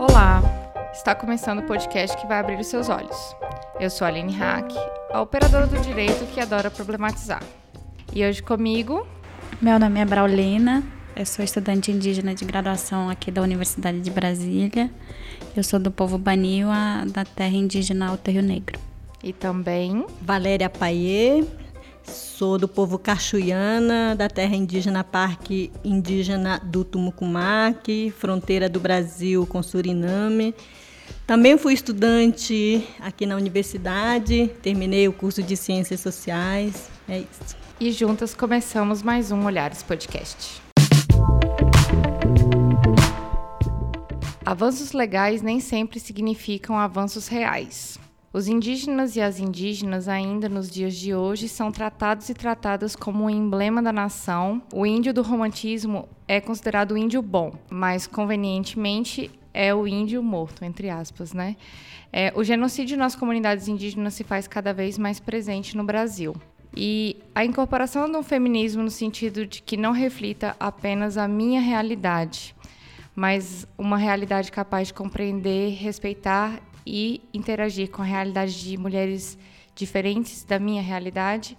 Olá! Está começando o podcast que vai abrir os seus olhos. Eu sou a Aline Hack, a operadora do direito que adora problematizar. E hoje comigo. Meu nome é Braulina, eu sou estudante indígena de graduação aqui da Universidade de Brasília. Eu sou do povo Baniwa, da terra indígena Alto Rio Negro. E também. Valéria Paier, Sou do povo Cachuiana, da terra indígena Parque Indígena do Tumucumaque, fronteira do Brasil com Suriname. Também fui estudante aqui na universidade, terminei o curso de Ciências Sociais. É isso. E juntas começamos mais um Olhares Podcast. Avanços legais nem sempre significam avanços reais. Os indígenas e as indígenas, ainda nos dias de hoje, são tratados e tratadas como um emblema da nação. O índio do romantismo é considerado o índio bom, mas convenientemente é o índio morto, entre aspas, né? É, o genocídio nas comunidades indígenas se faz cada vez mais presente no Brasil. E a incorporação um feminismo no sentido de que não reflita apenas a minha realidade, mas uma realidade capaz de compreender, respeitar e interagir com a realidade de mulheres diferentes da minha realidade,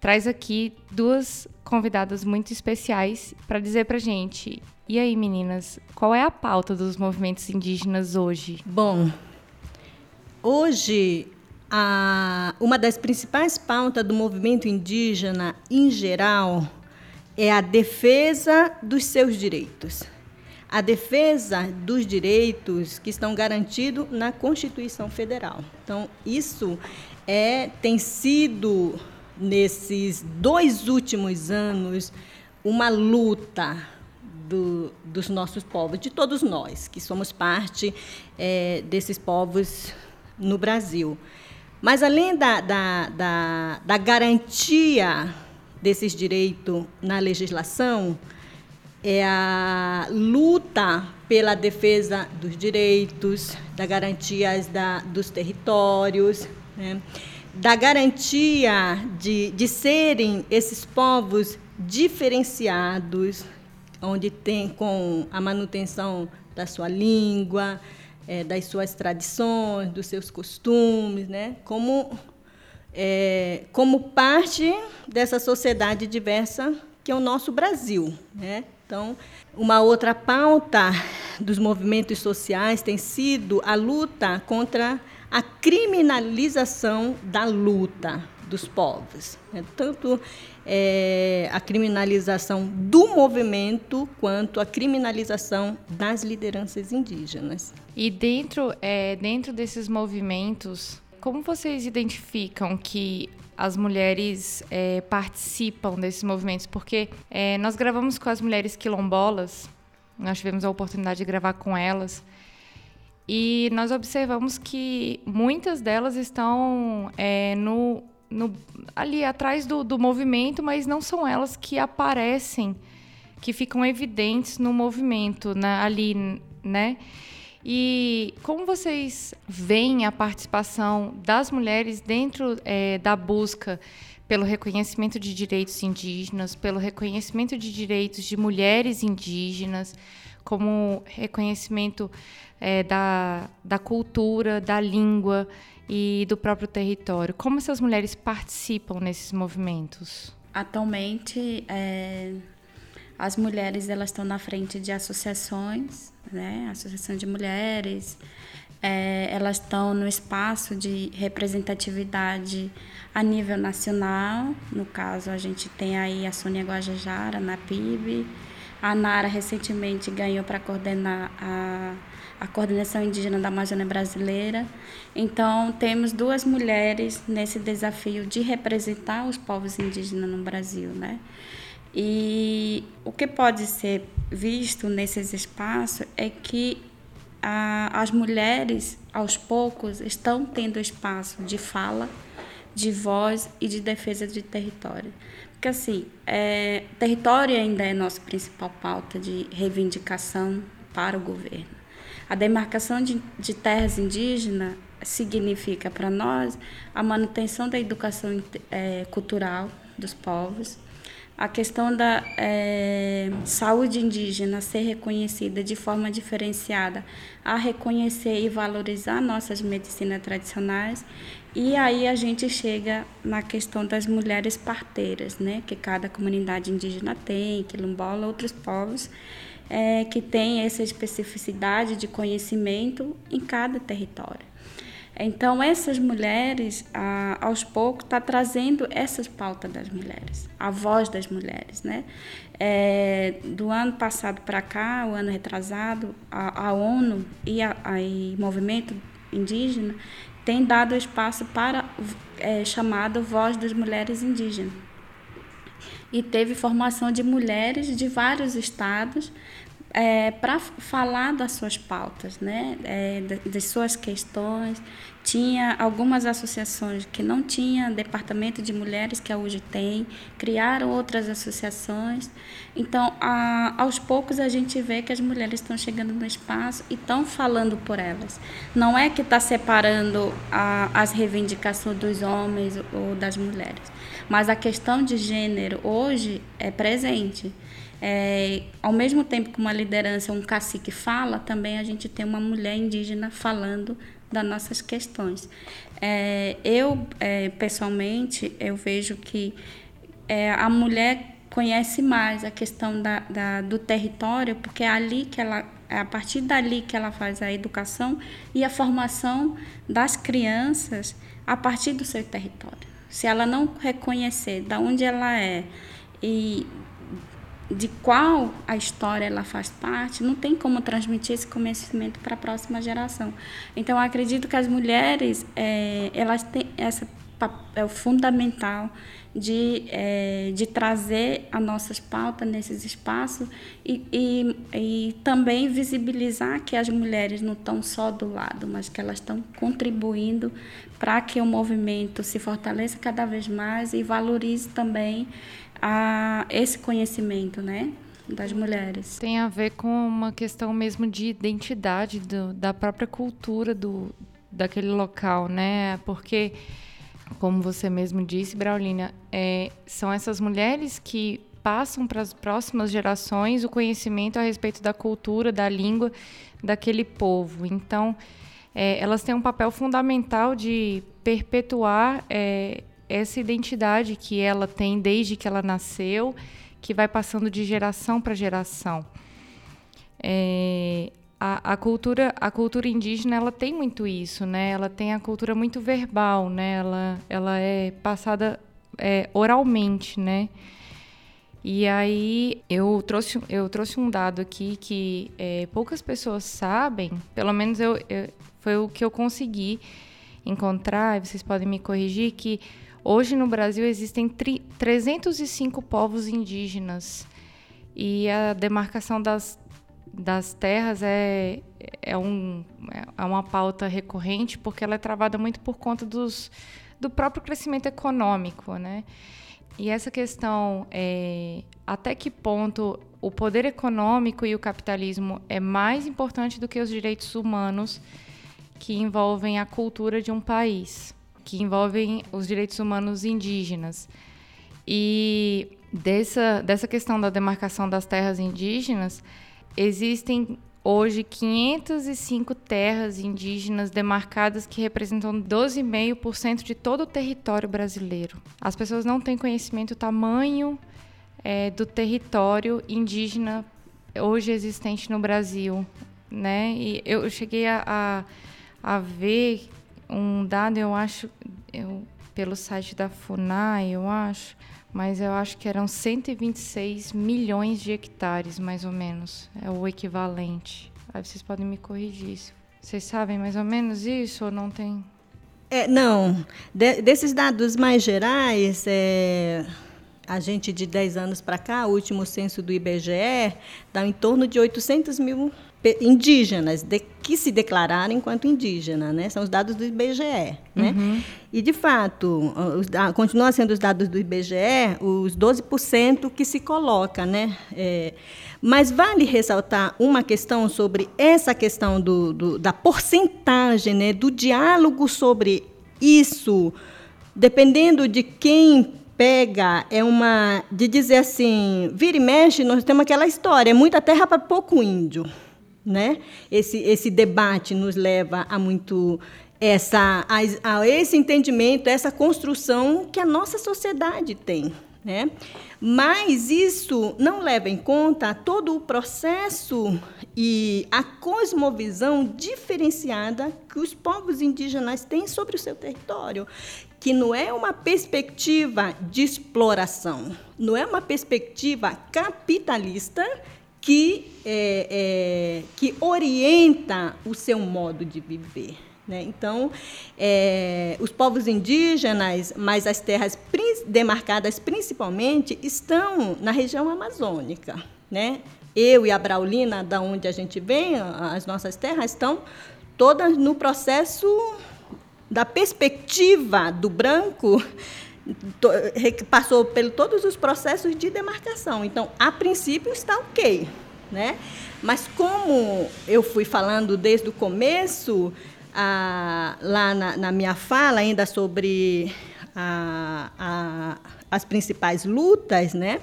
traz aqui duas convidadas muito especiais para dizer para gente. E aí, meninas, qual é a pauta dos movimentos indígenas hoje? Bom, hoje a, uma das principais pautas do movimento indígena em geral é a defesa dos seus direitos a defesa dos direitos que estão garantidos na Constituição Federal. Então, isso é, tem sido, nesses dois últimos anos, uma luta do, dos nossos povos, de todos nós, que somos parte é, desses povos no Brasil. Mas, além da, da, da, da garantia desses direitos na legislação, é a luta pela defesa dos direitos, da garantias da, dos territórios, né? da garantia de, de serem esses povos diferenciados, onde tem com a manutenção da sua língua, é, das suas tradições, dos seus costumes, né? como, é, como parte dessa sociedade diversa que é o nosso Brasil. Né? Então, uma outra pauta dos movimentos sociais tem sido a luta contra a criminalização da luta dos povos. Né? Tanto é, a criminalização do movimento quanto a criminalização das lideranças indígenas. E dentro, é, dentro desses movimentos, como vocês identificam que as mulheres é, participam desses movimentos, porque é, nós gravamos com as mulheres quilombolas, nós tivemos a oportunidade de gravar com elas, e nós observamos que muitas delas estão é, no, no, ali atrás do, do movimento, mas não são elas que aparecem, que ficam evidentes no movimento, né, ali, né? E como vocês veem a participação das mulheres dentro é, da busca pelo reconhecimento de direitos indígenas, pelo reconhecimento de direitos de mulheres indígenas, como reconhecimento é, da, da cultura, da língua e do próprio território? Como essas mulheres participam nesses movimentos? Atualmente, é, as mulheres elas estão na frente de associações né? Associação de Mulheres, é, elas estão no espaço de representatividade a nível nacional. No caso, a gente tem aí a Sônia Guajajara na PIB. A Nara recentemente ganhou para coordenar a, a coordenação indígena da Amazônia brasileira. Então, temos duas mulheres nesse desafio de representar os povos indígenas no Brasil, né? E o que pode ser visto nesses espaços é que as mulheres, aos poucos, estão tendo espaço de fala, de voz e de defesa de território. Porque, assim, é, território ainda é nossa principal pauta de reivindicação para o governo. A demarcação de, de terras indígenas significa para nós a manutenção da educação é, cultural dos povos, a questão da é, saúde indígena ser reconhecida de forma diferenciada, a reconhecer e valorizar nossas medicinas tradicionais. E aí a gente chega na questão das mulheres parteiras, né? que cada comunidade indígena tem, quilombola, outros povos, é, que tem essa especificidade de conhecimento em cada território. Então, essas mulheres, ah, aos poucos, está trazendo essas pautas das mulheres, a voz das mulheres. Né? É, do ano passado para cá, o ano retrasado, a, a ONU e o movimento indígena tem dado espaço para é, chamado Voz das Mulheres Indígenas. E teve formação de mulheres de vários estados é, para falar das suas pautas, né? É, das suas questões. Tinha algumas associações que não tinham departamento de mulheres, que hoje tem, criaram outras associações. Então, a, aos poucos, a gente vê que as mulheres estão chegando no espaço e estão falando por elas. Não é que está separando a, as reivindicações dos homens ou das mulheres, mas a questão de gênero hoje é presente. É, ao mesmo tempo que uma liderança, um cacique fala, também a gente tem uma mulher indígena falando das nossas questões. É, eu, é, pessoalmente, eu vejo que é, a mulher conhece mais a questão da, da, do território, porque é ali que ela é a partir dali que ela faz a educação e a formação das crianças a partir do seu território. Se ela não reconhecer de onde ela é e de qual a história ela faz parte, não tem como transmitir esse conhecimento para a próxima geração. Então, acredito que as mulheres, é, elas têm essa papel fundamental de, é, de trazer as nossas pautas nesses espaços e, e, e também visibilizar que as mulheres não estão só do lado, mas que elas estão contribuindo para que o movimento se fortaleça cada vez mais e valorize também a esse conhecimento, né? das mulheres. Tem a ver com uma questão mesmo de identidade do, da própria cultura do, daquele local, né? Porque, como você mesmo disse, Braulina, é, são essas mulheres que passam para as próximas gerações o conhecimento a respeito da cultura, da língua daquele povo. Então, é, elas têm um papel fundamental de perpetuar é, essa identidade que ela tem desde que ela nasceu, que vai passando de geração para geração. É, a, a, cultura, a cultura indígena, ela tem muito isso, né? Ela tem a cultura muito verbal, né? Ela, ela é passada é, oralmente, né? E aí eu trouxe, eu trouxe um dado aqui que é, poucas pessoas sabem, pelo menos eu, eu, foi o que eu consegui encontrar, vocês podem me corrigir, que Hoje no Brasil existem 305 povos indígenas e a demarcação das, das terras é, é, um, é uma pauta recorrente porque ela é travada muito por conta dos, do próprio crescimento econômico, né? E essa questão, é, até que ponto o poder econômico e o capitalismo é mais importante do que os direitos humanos que envolvem a cultura de um país? que envolvem os direitos humanos indígenas. E dessa, dessa questão da demarcação das terras indígenas, existem hoje 505 terras indígenas demarcadas que representam 12,5% de todo o território brasileiro. As pessoas não têm conhecimento do tamanho é, do território indígena hoje existente no Brasil, né? E eu cheguei a, a, a ver um dado, eu acho, eu, pelo site da FUNAI, eu acho, mas eu acho que eram 126 milhões de hectares, mais ou menos. É o equivalente. Aí vocês podem me corrigir. Vocês sabem mais ou menos isso ou não tem? É, não. De, desses dados mais gerais, é, a gente de 10 anos para cá, o último censo do IBGE, dá em torno de 800 mil indígenas de, que se declararam enquanto indígena, né? São os dados do IBGE, né? Uhum. E de fato, os, continua sendo os dados do IBGE os 12% que se coloca, né? É, mas vale ressaltar uma questão sobre essa questão do, do, da porcentagem, né? Do diálogo sobre isso, dependendo de quem pega é uma de dizer assim, vira e mexe, nós temos aquela história, é muita terra para pouco índio, né? Esse esse debate nos leva a muito essa a, a esse entendimento, essa construção que a nossa sociedade tem, né? Mas isso não leva em conta todo o processo e a cosmovisão diferenciada que os povos indígenas têm sobre o seu território, que não é uma perspectiva de exploração, não é uma perspectiva capitalista que, é, é, que orienta o seu modo de viver. Né? Então, é, os povos indígenas, mas as terras demarcadas principalmente, estão na região amazônica. Né? Eu e a Braulina, da onde a gente vem, as nossas terras estão todas no processo da perspectiva do branco passou por todos os processos de demarcação. Então, a princípio está ok, né? Mas como eu fui falando desde o começo, a, lá na, na, minha fala ainda sobre a, a, as principais lutas, né?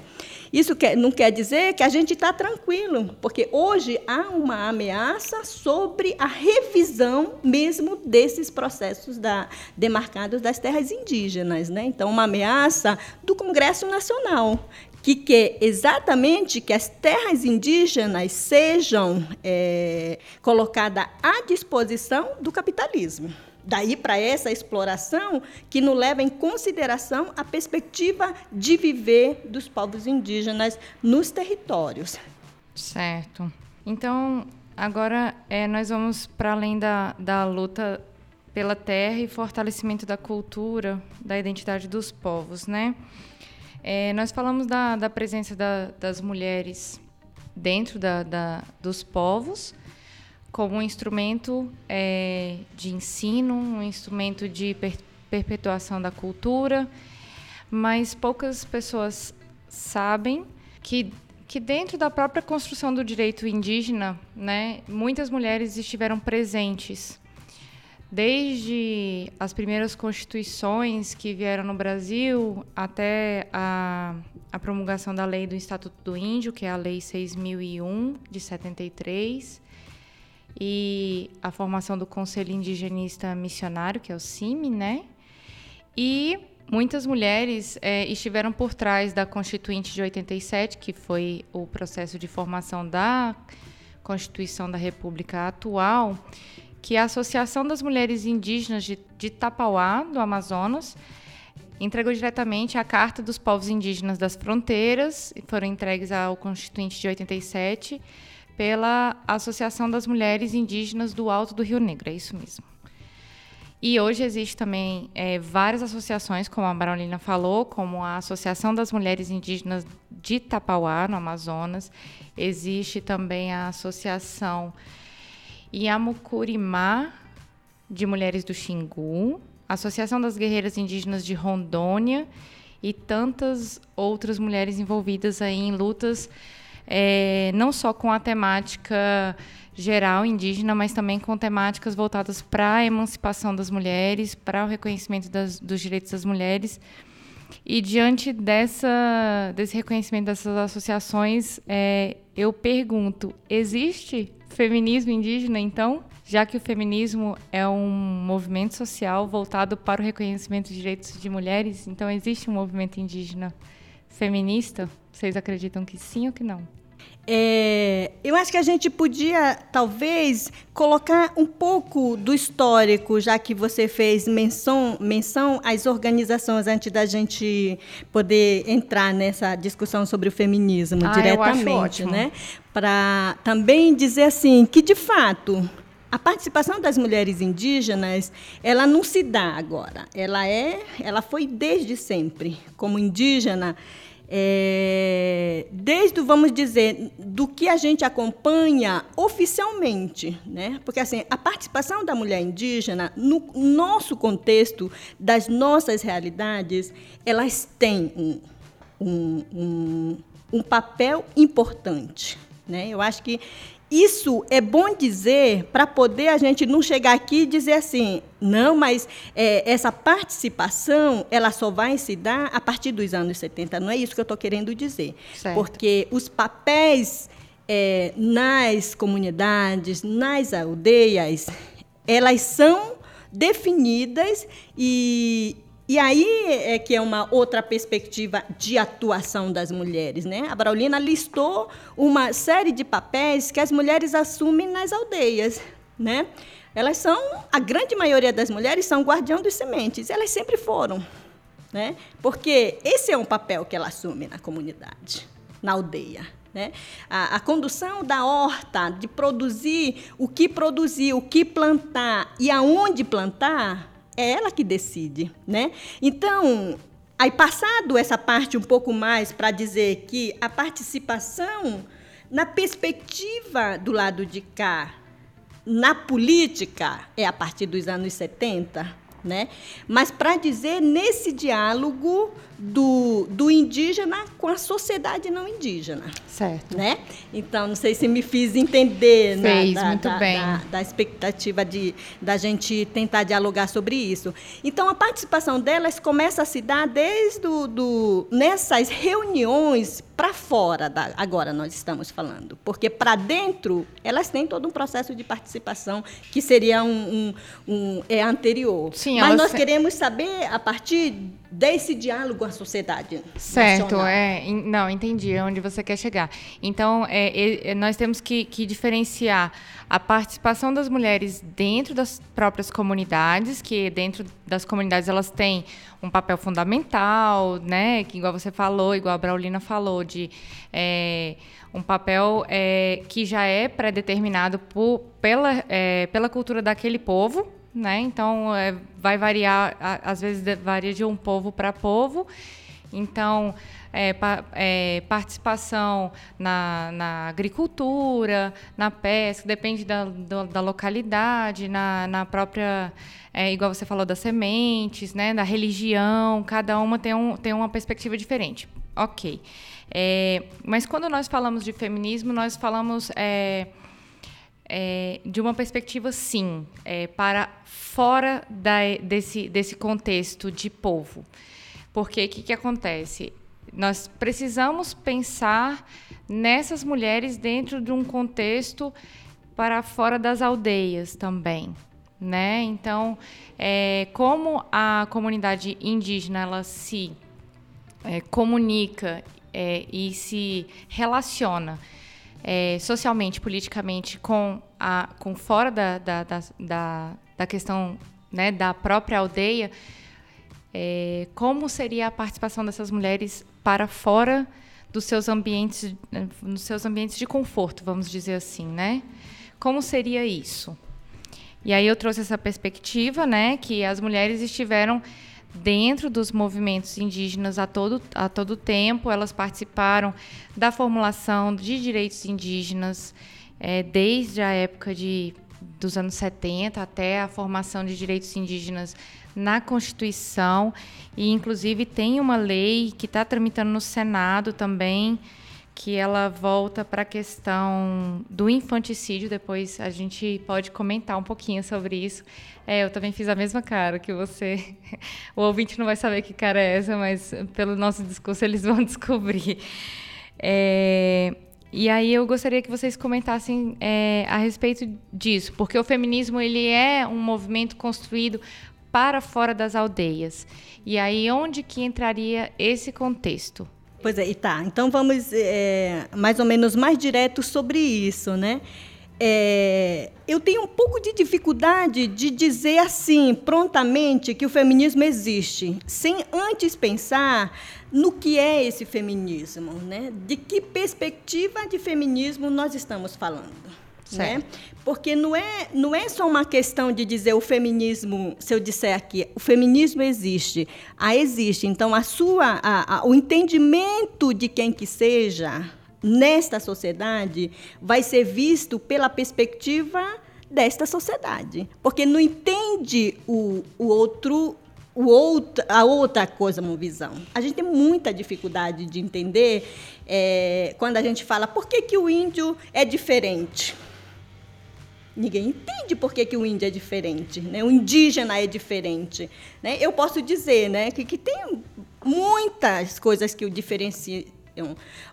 Isso quer, não quer dizer que a gente está tranquilo, porque hoje há uma ameaça sobre a revisão mesmo desses processos da, demarcados das terras indígenas. Né? Então, uma ameaça do Congresso Nacional, que quer exatamente que as terras indígenas sejam é, colocadas à disposição do capitalismo. Daí para essa exploração que não leva em consideração a perspectiva de viver dos povos indígenas nos territórios. Certo. Então, agora é, nós vamos para além da, da luta pela terra e fortalecimento da cultura, da identidade dos povos, né? É, nós falamos da, da presença da, das mulheres dentro da, da, dos povos como um instrumento é, de ensino, um instrumento de per perpetuação da cultura, mas poucas pessoas sabem que que dentro da própria construção do direito indígena, né, muitas mulheres estiveram presentes. Desde as primeiras constituições que vieram no Brasil até a, a promulgação da lei do Estatuto do Índio, que é a Lei 6001 de 73, e a formação do Conselho Indigenista Missionário, que é o CIMI, né? E muitas mulheres é, estiveram por trás da Constituinte de 87, que foi o processo de formação da Constituição da República atual, que a Associação das Mulheres Indígenas de, de Tapauá, do Amazonas, entregou diretamente a Carta dos Povos Indígenas das Fronteiras, foram entregues ao Constituinte de 87, pela Associação das Mulheres Indígenas do Alto do Rio Negro, é isso mesmo. E hoje existe também é, várias associações, como a Barolina falou, como a Associação das Mulheres Indígenas de Tapauá, no Amazonas. Existe também a Associação Yamucurimá de Mulheres do Xingu, Associação das Guerreiras Indígenas de Rondônia e tantas outras mulheres envolvidas aí em lutas é, não só com a temática geral indígena, mas também com temáticas voltadas para a emancipação das mulheres, para o reconhecimento das, dos direitos das mulheres. E diante dessa, desse reconhecimento dessas associações, é, eu pergunto: existe feminismo indígena, então? Já que o feminismo é um movimento social voltado para o reconhecimento de direitos de mulheres, então existe um movimento indígena feminista? Vocês acreditam que sim ou que não? É, eu acho que a gente podia, talvez, colocar um pouco do histórico, já que você fez menção, menção às organizações antes da gente poder entrar nessa discussão sobre o feminismo ah, diretamente, né? Para também dizer assim que de fato a participação das mulheres indígenas, ela não se dá agora. Ela é, ela foi desde sempre como indígena é, desde, vamos dizer, do que a gente acompanha oficialmente, né? porque assim, a participação da mulher indígena, no nosso contexto, das nossas realidades, elas têm um, um, um, um papel importante. Né? Eu acho que isso é bom dizer para poder a gente não chegar aqui e dizer assim, não, mas é, essa participação ela só vai se dar a partir dos anos 70. Não é isso que eu estou querendo dizer. Certo. Porque os papéis é, nas comunidades, nas aldeias, elas são definidas e, e aí é que é uma outra perspectiva de atuação das mulheres. Né? A Braulina listou uma série de papéis que as mulheres assumem nas aldeias. Né? Elas são, a grande maioria das mulheres são guardião dos sementes, elas sempre foram. Né? Porque esse é um papel que ela assume na comunidade, na aldeia. Né? A, a, condução da horta, de produzir o que produzir, o que plantar e aonde plantar, é ela que decide, né? Então, aí passado essa parte um pouco mais para dizer que a participação na perspectiva do lado de cá, na política, é a partir dos anos 70, né? Mas para dizer nesse diálogo do, do indígena com a sociedade não indígena. Certo. Né? Então, não sei se me fiz entender né, Fez, da, muito da, bem. Da, da, expectativa de da gente tentar dialogar sobre isso. Então, a participação delas começa a se dar desde do, do nessas reuniões para fora, da, agora nós estamos falando. Porque para dentro, elas têm todo um processo de participação que seria um, um, um é anterior. Sim, Mas nós se... queremos saber, a partir desse diálogo com a sociedade. Certo, nacional. é. Não, entendi onde você quer chegar. Então, é, é, nós temos que, que, diferenciar a participação das mulheres dentro das próprias comunidades, que dentro das comunidades elas têm um papel fundamental, né? Que igual você falou, igual a Braulina falou, de é, um papel é, que já é pré-determinado pela, é, pela cultura daquele povo, né? Então é, vai variar, às vezes varia de um povo para povo. Então, é, pa, é, participação na, na, agricultura, na pesca, depende da, do, da localidade, na, na própria, é, igual você falou, das sementes, né, da religião, cada uma tem, um, tem uma perspectiva diferente. Ok. É, mas quando nós falamos de feminismo, nós falamos é, de uma perspectiva, sim, é, para fora da, desse, desse contexto de povo. Porque o que, que acontece? Nós precisamos pensar nessas mulheres dentro de um contexto para fora das aldeias também. Né? Então, é, como a comunidade indígena ela se é, comunica é, e se relaciona é, socialmente, politicamente, com, a, com fora da, da, da, da questão né, da própria aldeia, é, como seria a participação dessas mulheres para fora dos seus ambientes, nos seus ambientes de conforto, vamos dizer assim, né? Como seria isso? E aí eu trouxe essa perspectiva, né, que as mulheres estiveram dentro dos movimentos indígenas a todo, a todo tempo. Elas participaram da formulação de direitos indígenas é, desde a época de, dos anos 70 até a formação de direitos indígenas na Constituição. E, inclusive, tem uma lei que está tramitando no Senado também que ela volta para a questão do infanticídio. Depois a gente pode comentar um pouquinho sobre isso. É, eu também fiz a mesma cara que você. O ouvinte não vai saber que cara é essa, mas pelo nosso discurso eles vão descobrir. É, e aí eu gostaria que vocês comentassem é, a respeito disso, porque o feminismo ele é um movimento construído para fora das aldeias. E aí onde que entraria esse contexto? Pois é, e tá. Então vamos é, mais ou menos mais direto sobre isso, né? É, eu tenho um pouco de dificuldade de dizer assim, prontamente, que o feminismo existe, sem antes pensar no que é esse feminismo, né? De que perspectiva de feminismo nós estamos falando. Né? Porque não é, não é só uma questão de dizer o feminismo, se eu disser aqui, o feminismo existe. Ah, existe. Então, a sua, a, a, o entendimento de quem que seja nesta sociedade vai ser visto pela perspectiva desta sociedade. Porque não entende o, o outro o outro, a outra cosmovisão. A gente tem muita dificuldade de entender é, quando a gente fala por que, que o índio é diferente. Ninguém entende por que, que o índio é diferente, né? o indígena é diferente. Né? Eu posso dizer né, que, que tem muitas coisas que o diferenciam,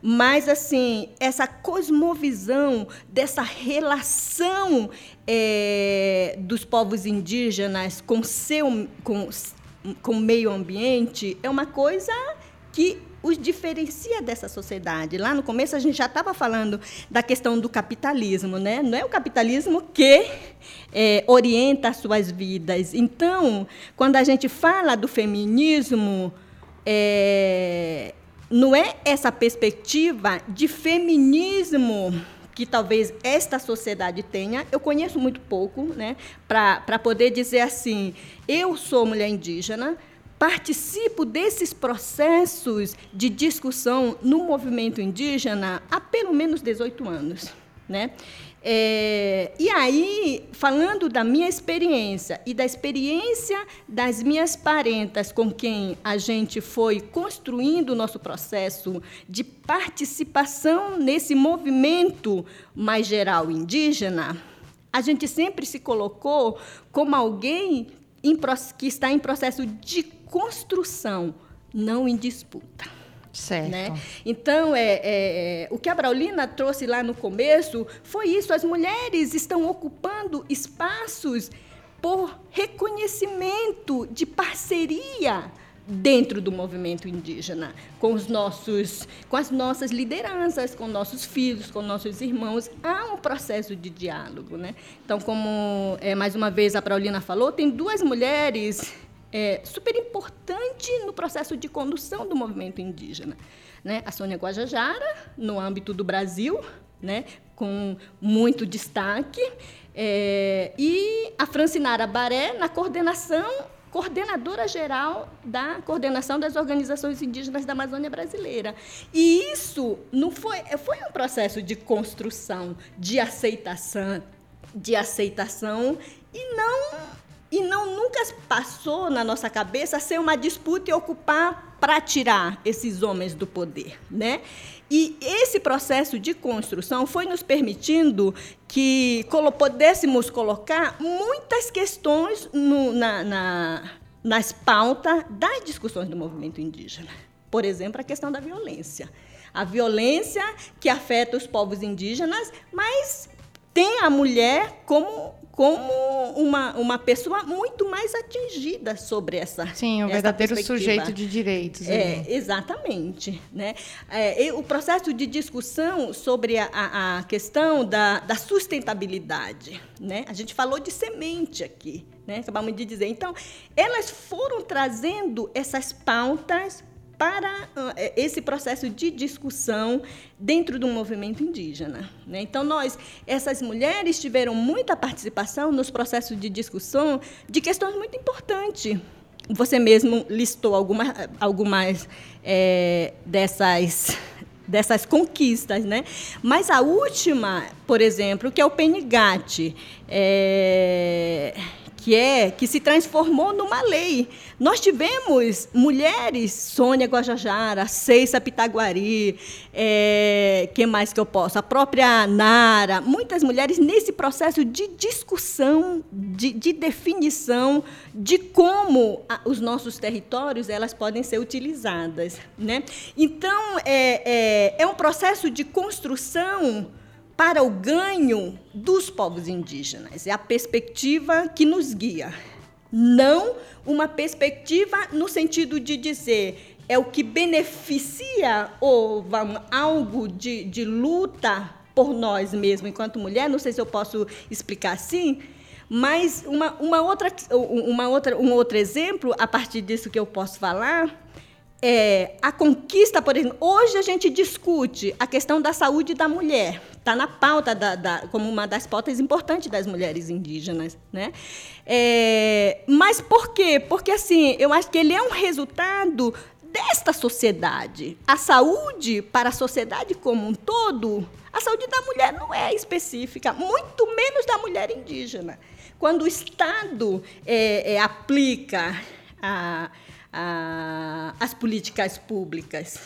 mas assim essa cosmovisão dessa relação é, dos povos indígenas com seu com, com o meio ambiente é uma coisa que os diferencia dessa sociedade. Lá no começo a gente já estava falando da questão do capitalismo, né? Não é o capitalismo que é, orienta as suas vidas. Então, quando a gente fala do feminismo, é, não é essa perspectiva de feminismo que talvez esta sociedade tenha. Eu conheço muito pouco, né, para poder dizer assim: eu sou mulher indígena, participo desses processos de discussão no movimento indígena há pelo menos 18 anos. Né? É, e aí, falando da minha experiência e da experiência das minhas parentas com quem a gente foi construindo o nosso processo de participação nesse movimento mais geral indígena, a gente sempre se colocou como alguém em, que está em processo de construção, não em disputa. Certo. Né? Então, é, é, é, o que a Braulina trouxe lá no começo foi isso: as mulheres estão ocupando espaços por reconhecimento de parceria dentro do movimento indígena, com os nossos, com as nossas lideranças, com nossos filhos, com nossos irmãos, há um processo de diálogo, né? Então, como é, mais uma vez a Braulina falou, tem duas mulheres é, super importante no processo de condução do movimento indígena. Né? A Sônia Guajajara, no âmbito do Brasil, né? com muito destaque, é, e a Francinara Baré, na coordenação coordenadora geral da coordenação das organizações indígenas da Amazônia brasileira. E isso não foi, foi um processo de construção, de aceitação, de aceitação e não e não nunca passou na nossa cabeça ser uma disputa e ocupar para tirar esses homens do poder, né? E esse processo de construção foi nos permitindo que pudéssemos colocar muitas questões no, na, na, nas pautas das discussões do movimento indígena. Por exemplo, a questão da violência. A violência que afeta os povos indígenas, mas tem a mulher como como uma, uma pessoa muito mais atingida sobre essa Sim, o verdadeiro sujeito de direitos. É, ali. exatamente. Né? É, o processo de discussão sobre a, a questão da, da sustentabilidade. Né? A gente falou de semente aqui, né? acabamos de dizer. Então, elas foram trazendo essas pautas para eh, esse processo de discussão dentro do movimento indígena. Né? Então, nós, essas mulheres tiveram muita participação nos processos de discussão de questões muito importantes. Você mesmo listou algumas, algumas é, dessas dessas conquistas, né? Mas a última, por exemplo, que é o Penigate, é, que é que se transformou numa lei. Nós tivemos mulheres, Sônia Guajajara, Ceissa Pitaguari, é, que mais que eu posso? A própria Nara, muitas mulheres nesse processo de discussão, de, de definição de como a, os nossos territórios elas podem ser utilizadas, né? Então é, é, é um processo de construção para o ganho dos povos indígenas. É a perspectiva que nos guia. Não uma perspectiva no sentido de dizer é o que beneficia ou vamos, algo de, de luta por nós mesmos enquanto mulher. Não sei se eu posso explicar assim, mas uma, uma outra, uma outra, um outro exemplo, a partir disso que eu posso falar, é, a conquista, por exemplo, hoje a gente discute a questão da saúde da mulher, está na pauta da, da, como uma das pautas importantes das mulheres indígenas, né? É, mas por quê? Porque assim, eu acho que ele é um resultado desta sociedade. A saúde para a sociedade como um todo, a saúde da mulher não é específica, muito menos da mulher indígena. Quando o Estado é, é, aplica a, a, as políticas públicas.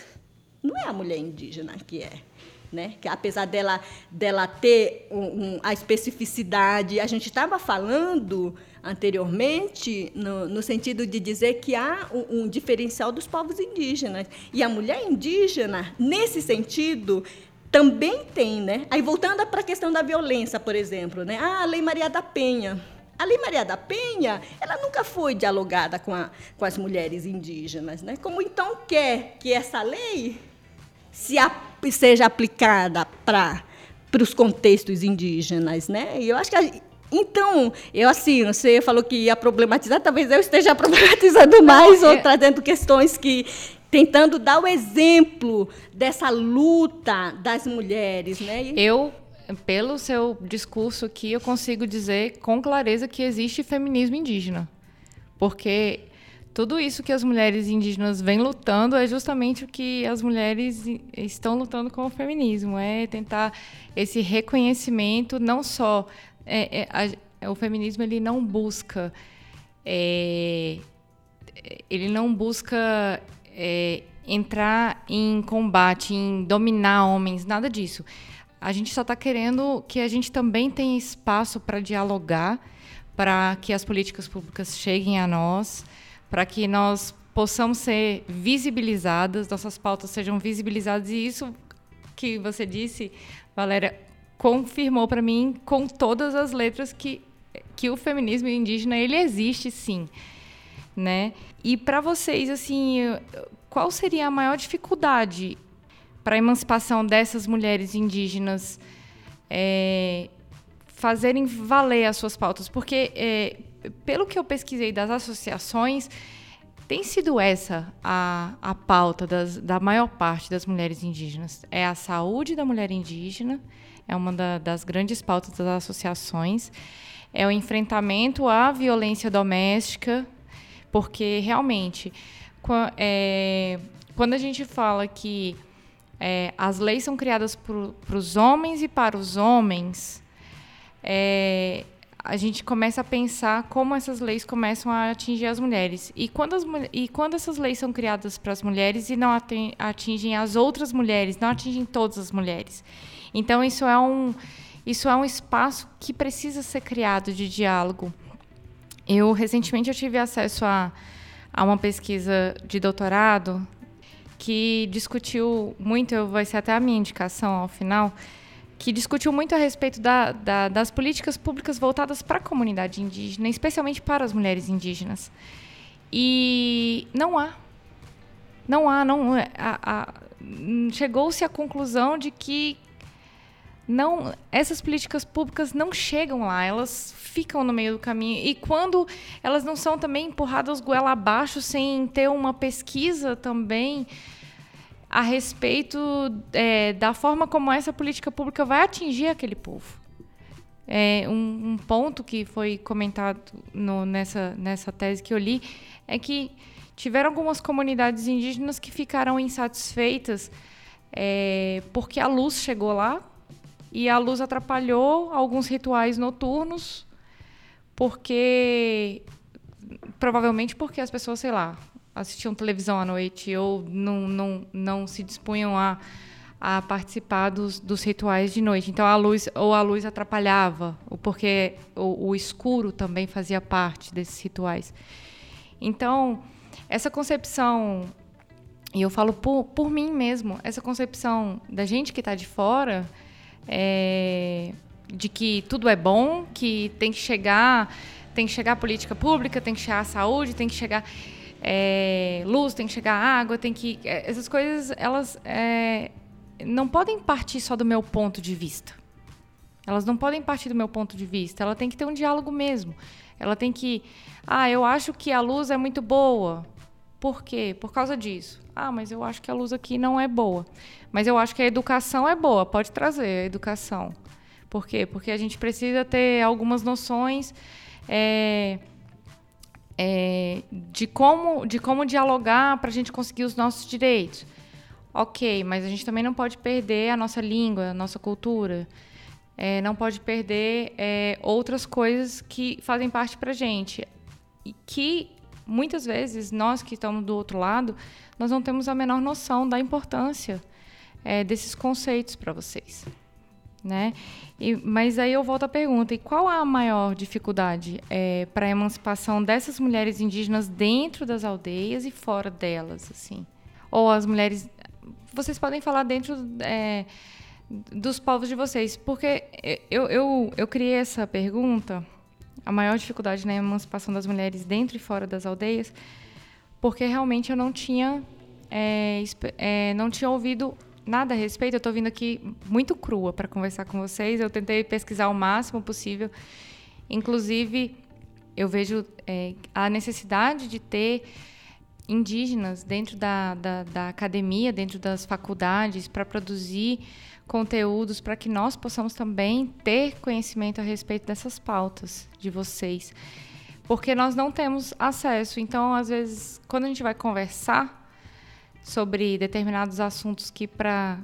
Não é a mulher indígena que é. Né? Que apesar dela, dela ter um, um, a especificidade, a gente estava falando anteriormente no, no, sentido de dizer que há um, um, diferencial dos povos indígenas e a mulher indígena nesse sentido também tem, né? Aí voltando para a questão da violência, por exemplo, né? Ah, a Lei Maria da Penha. A Lei Maria da Penha, ela nunca foi dialogada com, a, com as mulheres indígenas, né? Como então quer que essa lei se seja aplicada para para os contextos indígenas, né? E eu acho que a, então, eu assim, você falou que ia problematizar, talvez eu esteja problematizando mais ou é. trazendo questões que tentando dar o exemplo dessa luta das mulheres, né? Eu pelo seu discurso aqui, eu consigo dizer com clareza que existe feminismo indígena. Porque tudo isso que as mulheres indígenas vêm lutando é justamente o que as mulheres estão lutando com o feminismo, é tentar esse reconhecimento não só é, é, a, o feminismo ele não busca é, ele não busca é, entrar em combate, em dominar homens, nada disso. A gente só está querendo que a gente também tenha espaço para dialogar, para que as políticas públicas cheguem a nós, para que nós possamos ser visibilizadas, nossas pautas sejam visibilizadas. E isso que você disse, Valéria, confirmou para mim com todas as letras que, que o feminismo indígena ele existe sim, né? E para vocês assim, qual seria a maior dificuldade para a emancipação dessas mulheres indígenas é, fazerem valer as suas pautas? Porque é, pelo que eu pesquisei das associações tem sido essa a, a pauta das, da maior parte das mulheres indígenas. É a saúde da mulher indígena, é uma da, das grandes pautas das associações. É o enfrentamento à violência doméstica, porque realmente, é, quando a gente fala que é, as leis são criadas para os homens e para os homens, é, a gente começa a pensar como essas leis começam a atingir as mulheres. E quando, as, e quando essas leis são criadas para as mulheres e não atingem as outras mulheres, não atingem todas as mulheres. Então isso é um isso é um espaço que precisa ser criado de diálogo. Eu recentemente eu tive acesso a, a uma pesquisa de doutorado que discutiu muito, vai ser até a minha indicação ao final, que discutiu muito a respeito da, da, das políticas públicas voltadas para a comunidade indígena, especialmente para as mulheres indígenas. E não há. Não há, não. Chegou-se à conclusão de que não essas políticas públicas não chegam lá, elas ficam no meio do caminho. E quando elas não são também empurradas goela abaixo sem ter uma pesquisa também a respeito é, da forma como essa política pública vai atingir aquele povo. É, um, um, ponto que foi comentado no, nessa, nessa tese que eu li é que tiveram algumas comunidades indígenas que ficaram insatisfeitas é, porque a luz chegou lá e a luz atrapalhou alguns rituais noturnos, porque provavelmente porque as pessoas, sei lá, assistiam televisão à noite ou não, não, não se dispunham a, a participar dos, dos rituais de noite. Então a luz ou a luz atrapalhava, porque o, o escuro também fazia parte desses rituais. Então essa concepção e eu falo por, por mim mesmo, essa concepção da gente que está de fora, é, de que tudo é bom, que tem que chegar, tem que chegar a política pública, tem que chegar a saúde, tem que chegar é, luz, tem que chegar água, tem que é, essas coisas elas é, não podem partir só do meu ponto de vista. Elas não podem partir do meu ponto de vista. Ela tem que ter um diálogo mesmo. Ela tem que, ah, eu acho que a luz é muito boa. Por quê? Por causa disso. Ah, mas eu acho que a luz aqui não é boa. Mas eu acho que a educação é boa, pode trazer a educação. Por quê? Porque a gente precisa ter algumas noções é, é, de, como, de como dialogar para a gente conseguir os nossos direitos. Ok, mas a gente também não pode perder a nossa língua, a nossa cultura. É, não pode perder é, outras coisas que fazem parte para gente. E que muitas vezes nós que estamos do outro lado, nós não temos a menor noção da importância é, desses conceitos para vocês, né? E, mas aí eu volto à pergunta: e qual a maior dificuldade é, para a emancipação dessas mulheres indígenas dentro das aldeias e fora delas, assim? Ou as mulheres, vocês podem falar dentro é, dos povos de vocês, porque eu, eu, eu criei essa pergunta a maior dificuldade na emancipação das mulheres dentro e fora das aldeias, porque realmente eu não tinha é, é, não tinha ouvido nada a respeito. Eu estou vindo aqui muito crua para conversar com vocês. Eu tentei pesquisar o máximo possível. Inclusive, eu vejo é, a necessidade de ter indígenas dentro da, da, da academia, dentro das faculdades, para produzir conteúdos para que nós possamos também ter conhecimento a respeito dessas pautas de vocês. Porque nós não temos acesso. Então, às vezes, quando a gente vai conversar sobre determinados assuntos que, para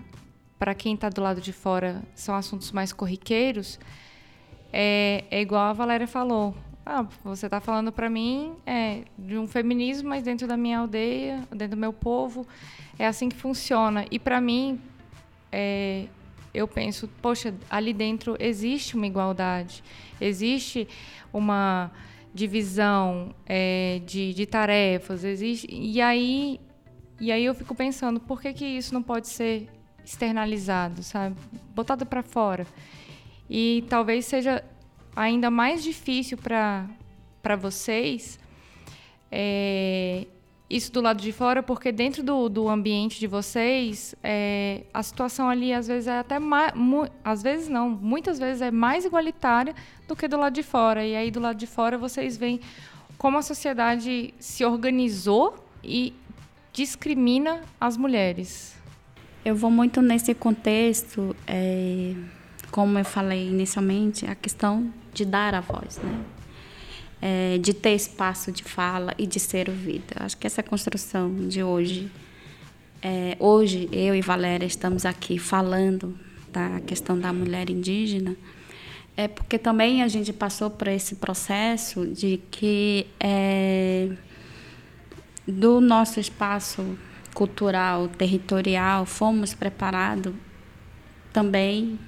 quem está do lado de fora, são assuntos mais corriqueiros, é, é igual a Valéria falou. Ah, você está falando para mim é, de um feminismo, mas dentro da minha aldeia, dentro do meu povo, é assim que funciona. E para mim, é, eu penso, poxa, ali dentro existe uma igualdade, existe uma divisão é, de, de tarefas, existe e aí e aí eu fico pensando, por que que isso não pode ser externalizado, sabe, botado para fora? E talvez seja ainda mais difícil para vocês é, isso do lado de fora, porque dentro do, do ambiente de vocês, é, a situação ali às vezes é até mais. Às vezes não, muitas vezes é mais igualitária do que do lado de fora. E aí do lado de fora vocês veem como a sociedade se organizou e discrimina as mulheres. Eu vou muito nesse contexto, é, como eu falei inicialmente, a questão de dar a voz, né? É, de ter espaço de fala e de ser ouvida. Acho que essa construção de hoje, é, hoje eu e Valéria estamos aqui falando da questão da mulher indígena, é porque também a gente passou por esse processo de que é, do nosso espaço cultural, territorial, fomos preparados também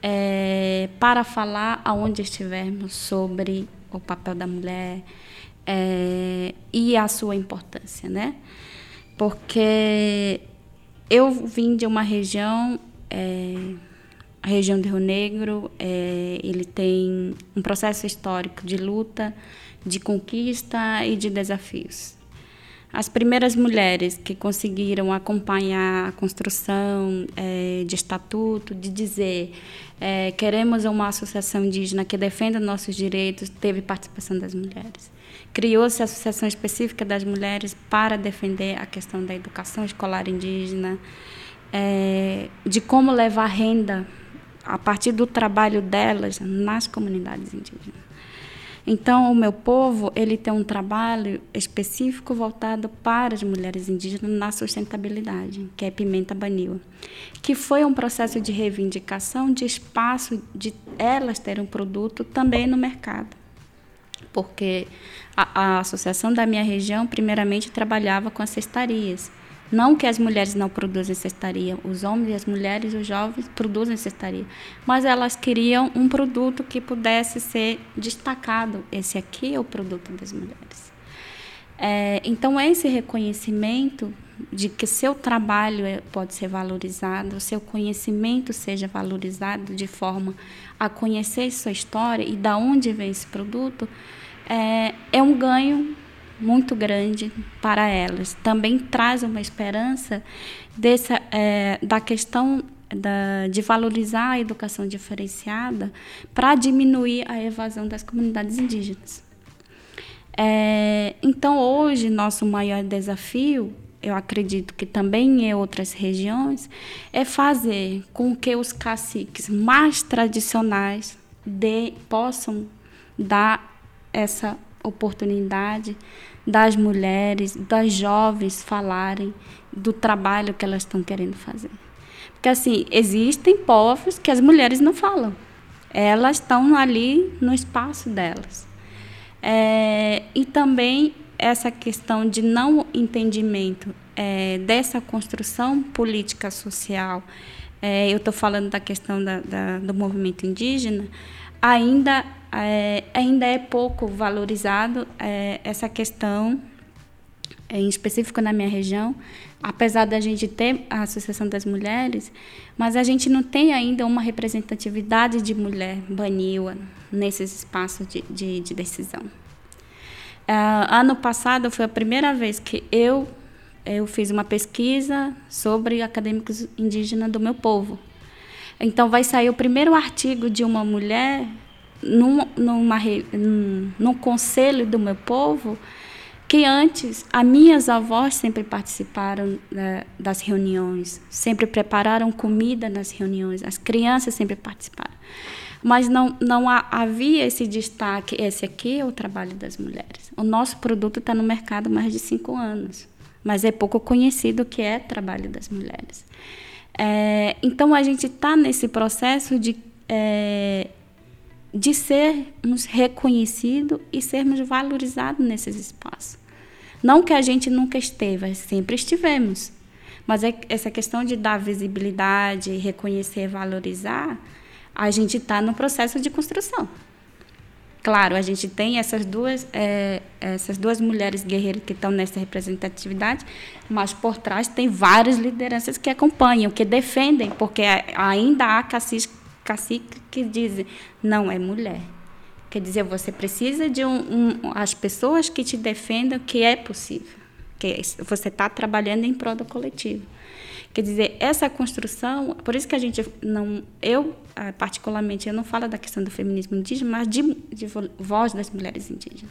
é, para falar aonde estivermos sobre o papel da mulher é, e a sua importância, né? Porque eu vim de uma região, é, a região do Rio Negro, é, ele tem um processo histórico de luta, de conquista e de desafios. As primeiras mulheres que conseguiram acompanhar a construção é, de estatuto, de dizer é, queremos uma associação indígena que defenda nossos direitos, teve participação das mulheres. Criou-se a associação específica das mulheres para defender a questão da educação escolar indígena, é, de como levar renda a partir do trabalho delas nas comunidades indígenas. Então, o meu povo ele tem um trabalho específico voltado para as mulheres indígenas na sustentabilidade, que é Pimenta Banil, que foi um processo de reivindicação de espaço de elas terem um produto também no mercado. Porque a, a associação da minha região, primeiramente, trabalhava com as cestarias. Não que as mulheres não produzem cestaria, os homens e as mulheres os jovens produzem cestaria, mas elas queriam um produto que pudesse ser destacado. Esse aqui é o produto das mulheres. É, então, esse reconhecimento de que seu trabalho é, pode ser valorizado, seu conhecimento seja valorizado de forma a conhecer sua história e da onde vem esse produto, é, é um ganho muito grande para elas. Também traz uma esperança dessa, é, da questão da, de valorizar a educação diferenciada para diminuir a evasão das comunidades indígenas. É, então, hoje, nosso maior desafio, eu acredito que também em outras regiões, é fazer com que os caciques mais tradicionais possam dar essa oportunidade das mulheres, das jovens falarem do trabalho que elas estão querendo fazer. Porque, assim, existem povos que as mulheres não falam. Elas estão ali no espaço delas. É, e também essa questão de não entendimento é, dessa construção política social, é, eu estou falando da questão da, da, do movimento indígena, ainda é, ainda é pouco valorizado é, essa questão, em específico na minha região, apesar da gente ter a Associação das Mulheres, mas a gente não tem ainda uma representatividade de mulher baniwa nesses espaços de, de, de decisão. Uh, ano passado foi a primeira vez que eu eu fiz uma pesquisa sobre acadêmicos indígenas do meu povo. Então vai sair o primeiro artigo de uma mulher num, numa, num, num conselho do meu povo que antes as minhas avós sempre participaram né, das reuniões, sempre prepararam comida nas reuniões, as crianças sempre participaram. Mas não, não havia esse destaque, esse aqui é o trabalho das mulheres. O nosso produto está no mercado há mais de cinco anos, mas é pouco conhecido o que é trabalho das mulheres. É, então a gente está nesse processo de é, de sermos reconhecidos e sermos valorizados nesses espaços. Não que a gente nunca esteve, sempre estivemos. Mas é essa questão de dar visibilidade, reconhecer, valorizar, a gente está no processo de construção. Claro, a gente tem essas duas, é, essas duas mulheres guerreiras que estão nessa representatividade, mas por trás tem várias lideranças que acompanham, que defendem, porque ainda há caciques cacique que dizem, não é mulher. Quer dizer, você precisa de um, um, as pessoas que te defendam que é possível, que você está trabalhando em prol do coletivo. Quer dizer, essa construção, por isso que a gente não, eu ah, particularmente, eu não falo da questão do feminismo indígena, mas de, de voz das mulheres indígenas.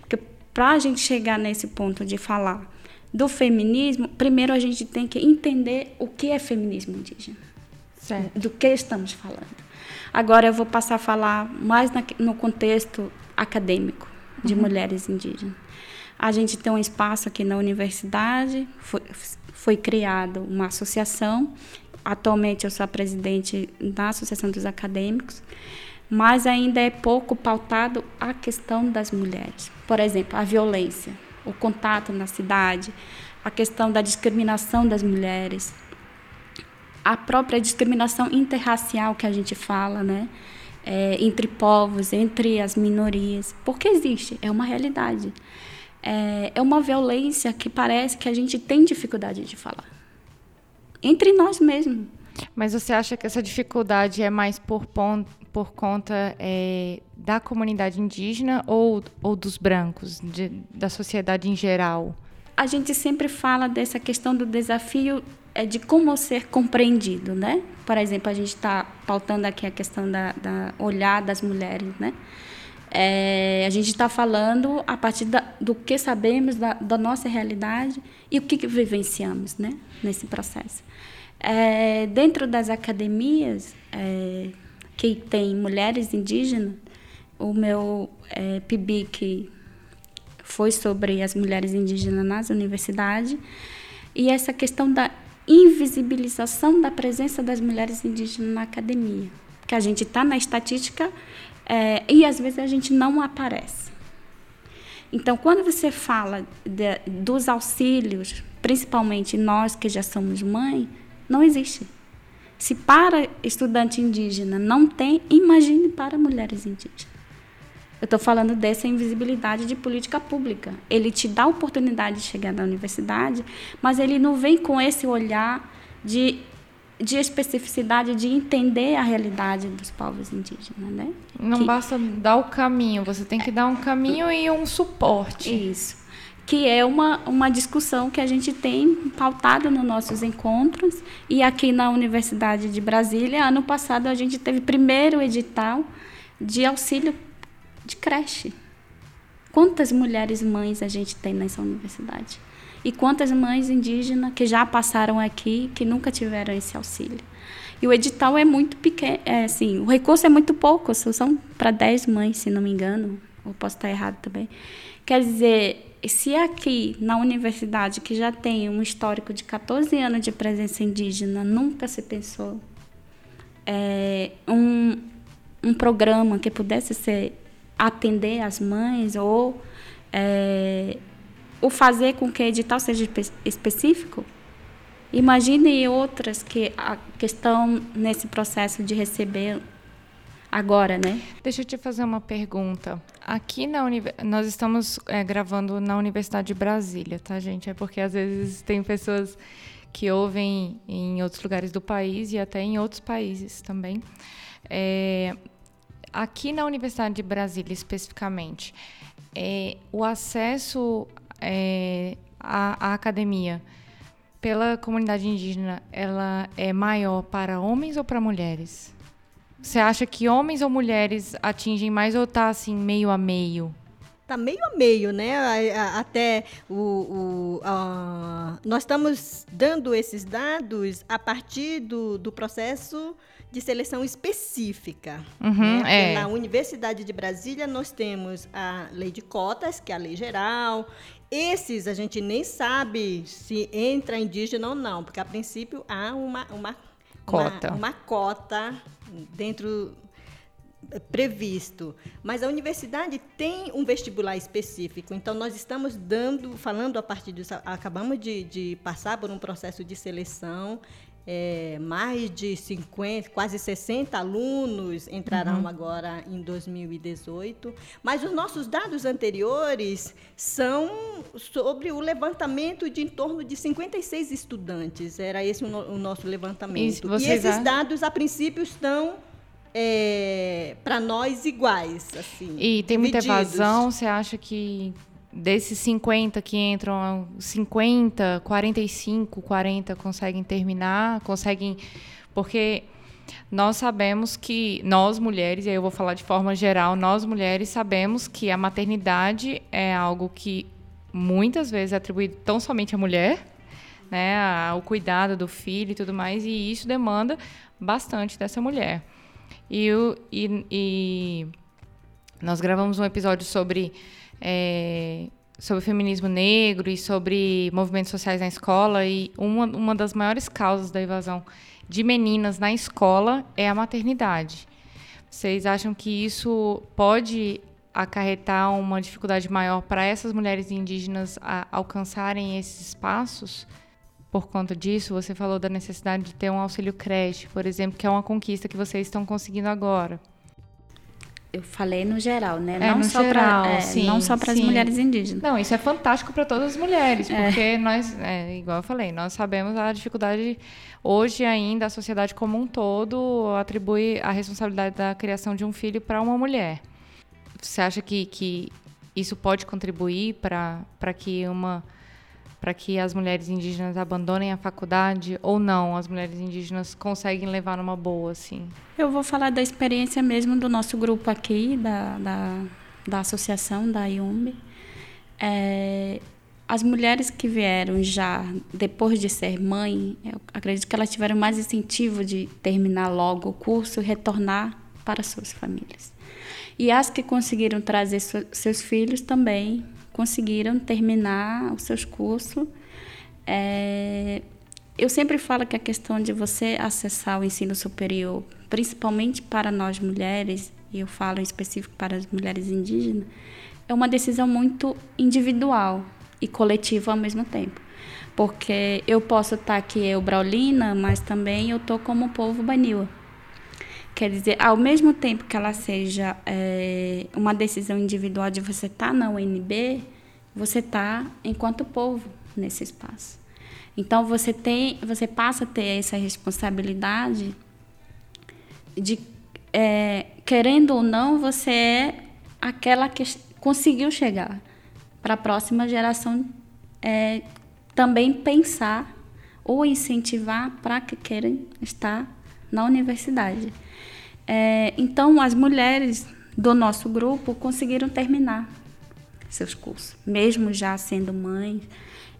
Porque para a gente chegar nesse ponto de falar do feminismo, primeiro a gente tem que entender o que é feminismo indígena. Certo. do que estamos falando. Agora eu vou passar a falar mais na, no contexto acadêmico de uhum. mulheres indígenas. A gente tem um espaço aqui na universidade, foi, foi criado uma associação. Atualmente eu sou a presidente da Associação dos Acadêmicos, mas ainda é pouco pautado a questão das mulheres. Por exemplo, a violência, o contato na cidade, a questão da discriminação das mulheres, a própria discriminação interracial que a gente fala, né? É, entre povos, entre as minorias, porque existe, é uma realidade. É, é uma violência que parece que a gente tem dificuldade de falar. Entre nós mesmos. Mas você acha que essa dificuldade é mais por, por conta é, da comunidade indígena ou, ou dos brancos, de, da sociedade em geral? A gente sempre fala dessa questão do desafio é de como ser compreendido, né? Por exemplo, a gente está pautando aqui a questão da, da olhar das mulheres, né? É, a gente está falando a partir da, do que sabemos da, da, nossa realidade e o que, que vivenciamos, né? Nesse processo. É, dentro das academias é, que tem mulheres indígenas, o meu é, PIBIC foi sobre as mulheres indígenas nas universidades e essa questão da invisibilização da presença das mulheres indígenas na academia. Que a gente está na estatística é, e às vezes a gente não aparece. Então, quando você fala de, dos auxílios, principalmente nós que já somos mãe, não existe. Se para estudante indígena não tem, imagine para mulheres indígenas. Eu estou falando dessa invisibilidade de política pública. Ele te dá a oportunidade de chegar na universidade, mas ele não vem com esse olhar de, de especificidade, de entender a realidade dos povos indígenas. Né? Não que, basta dar o caminho, você tem que dar um caminho e um suporte. Isso que é uma, uma discussão que a gente tem pautado nos nossos encontros. E aqui na Universidade de Brasília, ano passado, a gente teve primeiro edital de auxílio de creche. Quantas mulheres mães a gente tem nessa universidade? E quantas mães indígenas que já passaram aqui que nunca tiveram esse auxílio? E o edital é muito pequeno, é, assim, o recurso é muito pouco, são para 10 mães, se não me engano, ou posso estar errado também. Quer dizer, se aqui na universidade, que já tem um histórico de 14 anos de presença indígena, nunca se pensou é, um, um programa que pudesse ser atender as mães ou é, o fazer com que o edital seja específico, imagine outras que, que estão nesse processo de receber agora, né? Deixa eu te fazer uma pergunta. Aqui na nós estamos é, gravando na Universidade de Brasília, tá, gente? É porque às vezes tem pessoas que ouvem em outros lugares do país e até em outros países também. É, aqui na Universidade de Brasília, especificamente, é, o acesso é, à, à academia pela comunidade indígena, ela é maior para homens ou para mulheres? Você acha que homens ou mulheres atingem mais ou tá assim meio a meio? Tá meio a meio, né? Até o, o a, nós estamos dando esses dados a partir do, do processo de seleção específica. Uhum, né? é. Na Universidade de Brasília nós temos a lei de cotas, que é a lei geral. Esses a gente nem sabe se entra indígena ou não, porque a princípio há uma, uma cota. Uma, uma cota dentro eh, previsto, mas a universidade tem um vestibular específico, então nós estamos dando, falando a partir disso, acabamos de, de passar por um processo de seleção, é, mais de 50, quase 60 alunos entrarão uhum. agora em 2018, mas os nossos dados anteriores são sobre o levantamento de em torno de 56 estudantes, era esse o, no, o nosso levantamento. E, e esses dados, a princípio, estão é, para nós iguais. Assim, e tem muita evasão, você acha que desses 50 que entram, 50, 45, 40 conseguem terminar, conseguem. Porque nós sabemos que, nós mulheres, e aí eu vou falar de forma geral, nós mulheres sabemos que a maternidade é algo que muitas vezes é atribuído tão somente à mulher, né, o cuidado do filho e tudo mais, e isso demanda bastante dessa mulher. E, e, e nós gravamos um episódio sobre é, sobre feminismo negro e sobre movimentos sociais na escola. E uma, uma das maiores causas da evasão de meninas na escola é a maternidade. Vocês acham que isso pode acarretar uma dificuldade maior para essas mulheres indígenas alcançarem esses espaços? Por conta disso, você falou da necessidade de ter um auxílio creche, por exemplo, que é uma conquista que vocês estão conseguindo agora eu falei no geral, né? É, não, só geral, pra, é, sim, não só para as mulheres indígenas. Não, isso é fantástico para todas as mulheres, é. porque é. nós, é, igual eu falei, nós sabemos a dificuldade hoje ainda a sociedade como um todo atribui a responsabilidade da criação de um filho para uma mulher. Você acha que, que isso pode contribuir para que uma para que as mulheres indígenas abandonem a faculdade ou não? As mulheres indígenas conseguem levar numa boa, assim? Eu vou falar da experiência mesmo do nosso grupo aqui, da, da, da associação, da IUMB. É, as mulheres que vieram já depois de ser mãe, eu acredito que elas tiveram mais incentivo de terminar logo o curso e retornar para suas famílias. E as que conseguiram trazer seus filhos também conseguiram terminar os seus cursos. É, eu sempre falo que a questão de você acessar o ensino superior, principalmente para nós mulheres, e eu falo em específico para as mulheres indígenas, é uma decisão muito individual e coletiva ao mesmo tempo. Porque eu posso estar aqui, eu, Braulina, mas também eu estou como povo Banil. Quer dizer, ao mesmo tempo que ela seja é, uma decisão individual de você estar tá na UNB, você está enquanto povo nesse espaço. Então você tem, você passa a ter essa responsabilidade de é, querendo ou não, você é aquela que conseguiu chegar para a próxima geração é, também pensar ou incentivar para que queiram estar na universidade. É, então, as mulheres do nosso grupo conseguiram terminar seus cursos, mesmo já sendo mães.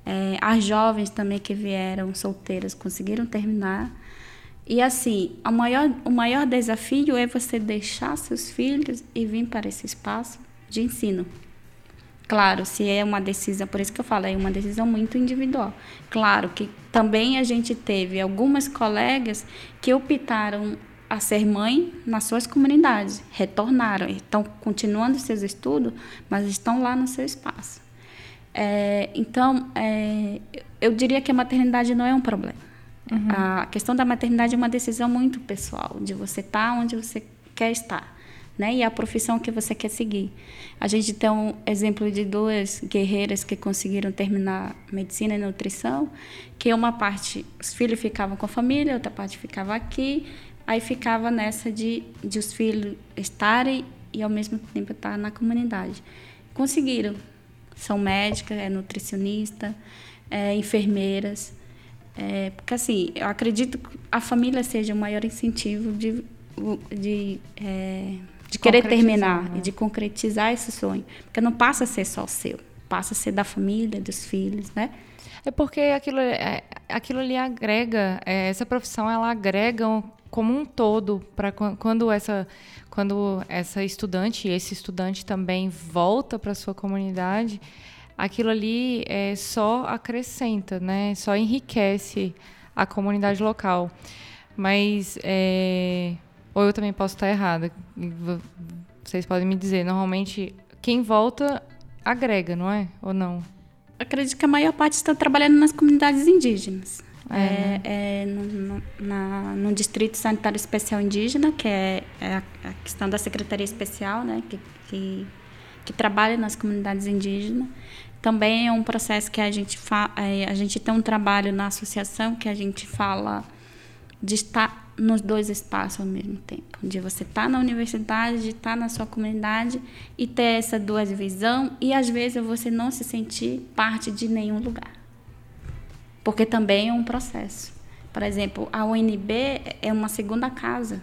É, as jovens também que vieram solteiras conseguiram terminar. E assim, a maior, o maior desafio é você deixar seus filhos e vir para esse espaço de ensino. Claro, se é uma decisão, por isso que eu falo, é uma decisão muito individual. Claro que também a gente teve algumas colegas que optaram a ser mãe nas suas comunidades, retornaram, estão continuando seus estudos, mas estão lá no seu espaço. É, então, é, eu diria que a maternidade não é um problema. Uhum. A questão da maternidade é uma decisão muito pessoal, de você estar tá onde você quer estar. Né? E a profissão que você quer seguir. A gente tem um exemplo de duas guerreiras que conseguiram terminar medicina e nutrição, que uma parte, os filhos ficavam com a família, outra parte ficava aqui, aí ficava nessa de, de os filhos estarem e ao mesmo tempo estar na comunidade. Conseguiram. São médicas, é nutricionista, é enfermeiras. É, porque assim, eu acredito que a família seja o maior incentivo de, de é, de querer terminar né? e de concretizar esse sonho. Porque não passa a ser só seu, passa a ser da família, dos filhos, né? É porque aquilo, é, aquilo ali agrega, é, essa profissão ela agrega como um todo para quando essa quando essa estudante, esse estudante também volta para sua comunidade, aquilo ali é, só acrescenta, né? Só enriquece a comunidade local. Mas é, ou eu também posso estar errada. Vocês podem me dizer. Normalmente, quem volta agrega, não é? Ou não? Acredito que a maior parte está trabalhando nas comunidades indígenas. É, né? é, no, na, no Distrito Sanitário Especial Indígena, que é, é a, a, questão da Secretaria Especial, né, que, que, que, trabalha nas comunidades indígenas. Também é um processo que a gente, fa, é, a gente tem um trabalho na associação que a gente fala de estar nos dois espaços ao mesmo tempo. De você estar tá na universidade, de estar tá na sua comunidade e ter essa duas visão e às vezes você não se sentir parte de nenhum lugar. Porque também é um processo. Por exemplo, a UNB é uma segunda casa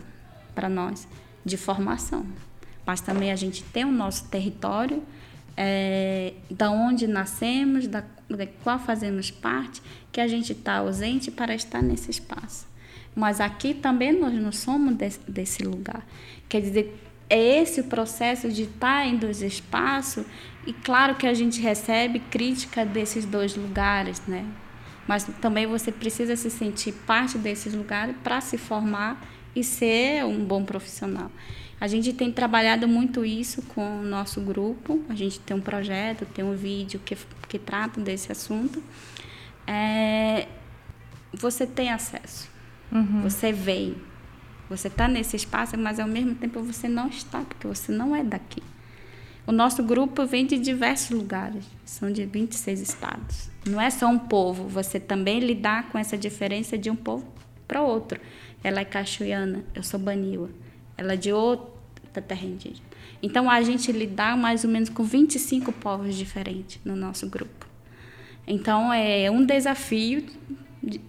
para nós de formação. Mas também a gente tem o nosso território, é, da onde nascemos, da, da qual fazemos parte, que a gente está ausente para estar nesse espaço. Mas aqui também nós não somos desse, desse lugar. Quer dizer, é esse o processo de estar em dois espaços e claro que a gente recebe crítica desses dois lugares, né? Mas também você precisa se sentir parte desses lugares para se formar e ser um bom profissional. A gente tem trabalhado muito isso com o nosso grupo. A gente tem um projeto, tem um vídeo que, que trata desse assunto. É, você tem acesso. Uhum. Você vem, você está nesse espaço, mas ao mesmo tempo você não está, porque você não é daqui. O nosso grupo vem de diversos lugares, são de 26 estados. Não é só um povo, você também lidar com essa diferença de um povo para outro. Ela é cachoeana, eu sou baniwa. Ela é de outra terra indígena. Então a gente lidar mais ou menos com 25 povos diferentes no nosso grupo. Então é um desafio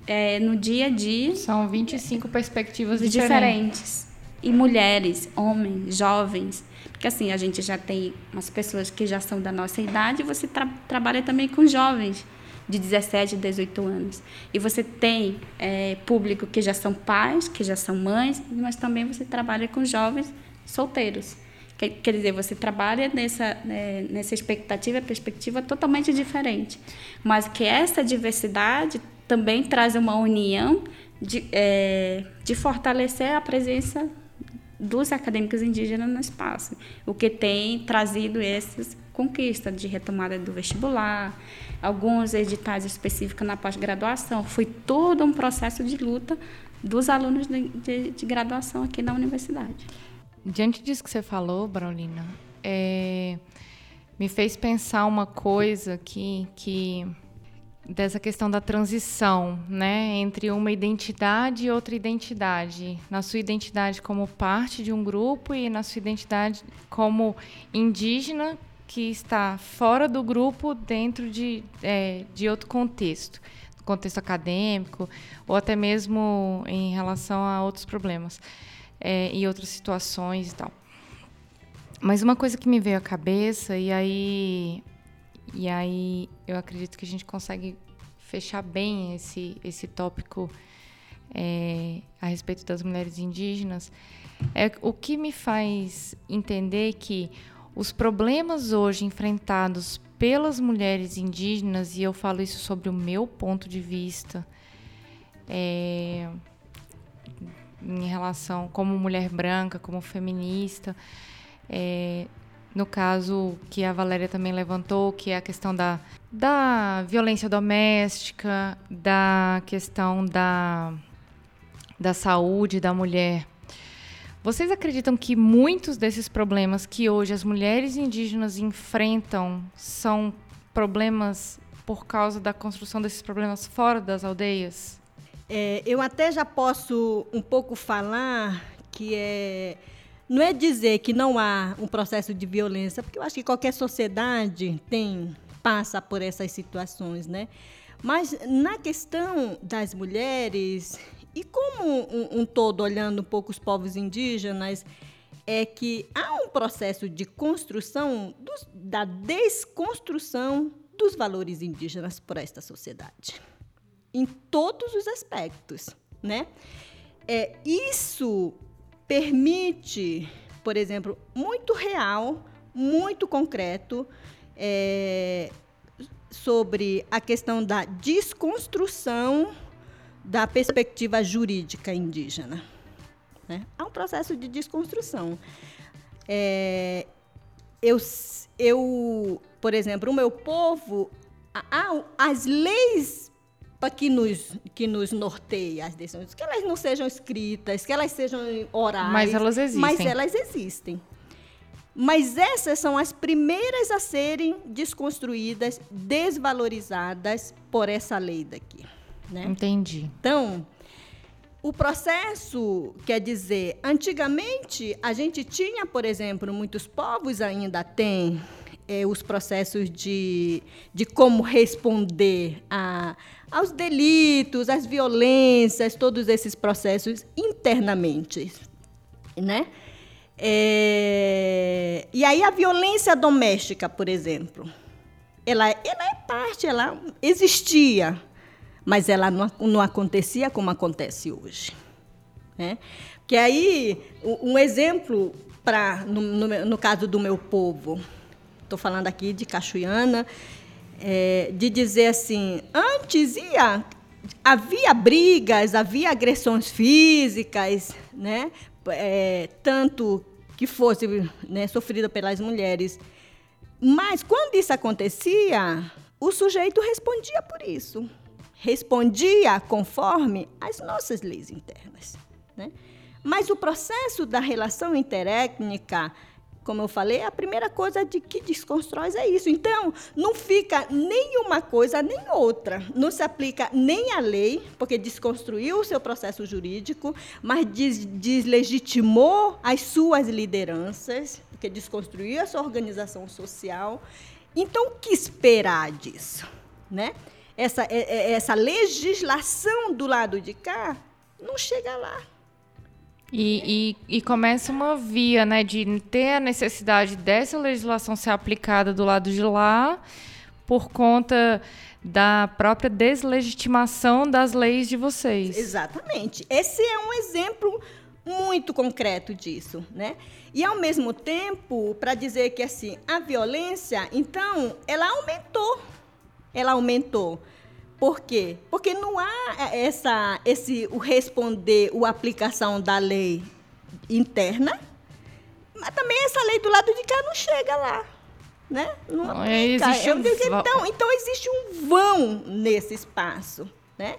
é, no dia a dia. São 25 perspectivas diferentes. diferentes. E mulheres, homens, jovens. Porque assim, a gente já tem umas pessoas que já são da nossa idade e você tra trabalha também com jovens de 17, 18 anos. E você tem é, público que já são pais, que já são mães, mas também você trabalha com jovens solteiros. Quer, quer dizer, você trabalha nessa, né, nessa expectativa, perspectiva totalmente diferente. Mas que essa diversidade também traz uma união de, é, de fortalecer a presença dos acadêmicos indígenas no espaço, o que tem trazido essas conquistas de retomada do vestibular, alguns editais específicos na pós-graduação. Foi todo um processo de luta dos alunos de, de, de, graduação aqui na universidade. Diante disso que você falou, Braulina, é, me fez pensar uma coisa aqui que dessa questão da transição, né, entre uma identidade e outra identidade, na sua identidade como parte de um grupo e na sua identidade como indígena que está fora do grupo dentro de, é, de outro contexto, contexto acadêmico ou até mesmo em relação a outros problemas é, e outras situações e tal. Mas uma coisa que me veio à cabeça e aí e aí eu acredito que a gente consegue fechar bem esse, esse tópico é, a respeito das mulheres indígenas. É o que me faz entender que os problemas hoje enfrentados pelas mulheres indígenas, e eu falo isso sobre o meu ponto de vista, é, em relação como mulher branca, como feminista, é, no caso que a Valéria também levantou, que é a questão da, da violência doméstica, da questão da, da saúde da mulher. Vocês acreditam que muitos desses problemas que hoje as mulheres indígenas enfrentam são problemas por causa da construção desses problemas fora das aldeias? É, eu até já posso um pouco falar que é não é dizer que não há um processo de violência, porque eu acho que qualquer sociedade tem passa por essas situações, né? Mas na questão das mulheres e como um, um todo olhando um pouco os povos indígenas, é que há um processo de construção dos, da desconstrução dos valores indígenas por esta sociedade, em todos os aspectos, né? É, isso permite, por exemplo, muito real, muito concreto, é, sobre a questão da desconstrução da perspectiva jurídica indígena. Né? Há um processo de desconstrução. É, eu, eu, por exemplo, o meu povo, há, as leis que nos, que nos norteia as decisões, que elas não sejam escritas, que elas sejam orais. Mas elas existem. Mas elas existem. Mas essas são as primeiras a serem desconstruídas, desvalorizadas por essa lei daqui. Né? Entendi. Então, o processo, quer dizer, antigamente a gente tinha, por exemplo, muitos povos ainda têm é, os processos de, de como responder a, aos delitos, às violências, todos esses processos internamente, né? É, e aí a violência doméstica, por exemplo, ela, ela é parte, ela existia, mas ela não, não acontecia como acontece hoje. Né? Que aí, um exemplo, pra, no, no, no caso do meu povo, estou falando aqui de Cachoiana, é, de dizer assim, antes ia, havia brigas, havia agressões físicas, né? É, tanto que fosse né, sofrida pelas mulheres. Mas quando isso acontecia, o sujeito respondia por isso. Respondia conforme as nossas leis internas. Né? Mas o processo da relação interétnica como eu falei, a primeira coisa de que desconstrói é isso. Então, não fica nem uma coisa nem outra. Não se aplica nem a lei, porque desconstruiu o seu processo jurídico, mas des deslegitimou as suas lideranças, porque desconstruiu a sua organização social. Então, o que esperar disso? Né? Essa, é, é, essa legislação do lado de cá não chega lá. E, e, e, começa uma via né, de ter a necessidade dessa legislação ser aplicada do lado de lá por conta da própria deslegitimação das leis de vocês. Exatamente. Esse é um exemplo muito concreto disso, né? E ao mesmo tempo, para dizer que assim, a violência, então, ela aumentou. Ela aumentou. Por quê? Porque não há essa, esse, o responder, a aplicação da lei interna, mas também essa lei do lado de cá não chega lá. Né? Não, não existe um então, então, existe um vão nesse espaço. Né?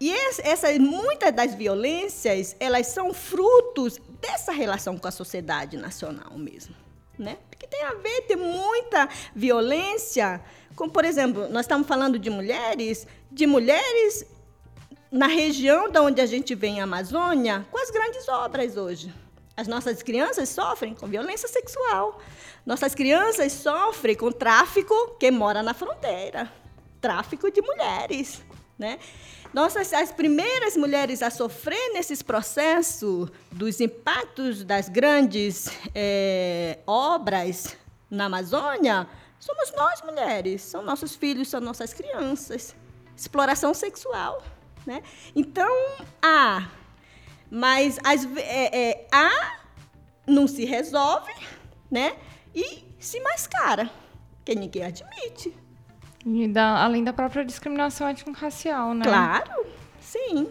E essas, muitas das violências, elas são frutos dessa relação com a sociedade nacional mesmo. Né? Porque tem a ver, tem muita violência como, por exemplo, nós estamos falando de mulheres, de mulheres na região da onde a gente vem, a Amazônia, com as grandes obras hoje. As nossas crianças sofrem com violência sexual. Nossas crianças sofrem com tráfico que mora na fronteira. Tráfico de mulheres. Né? Nossas, as primeiras mulheres a sofrer nesses processos dos impactos das grandes é, obras na Amazônia somos nós mulheres, são nossos filhos, são nossas crianças. Exploração sexual. Né? Então, há. Mas as, é, é, há, não se resolve, né? E se mascara, que ninguém admite. E da, além da própria discriminação étnico-racial, né? Claro, sim.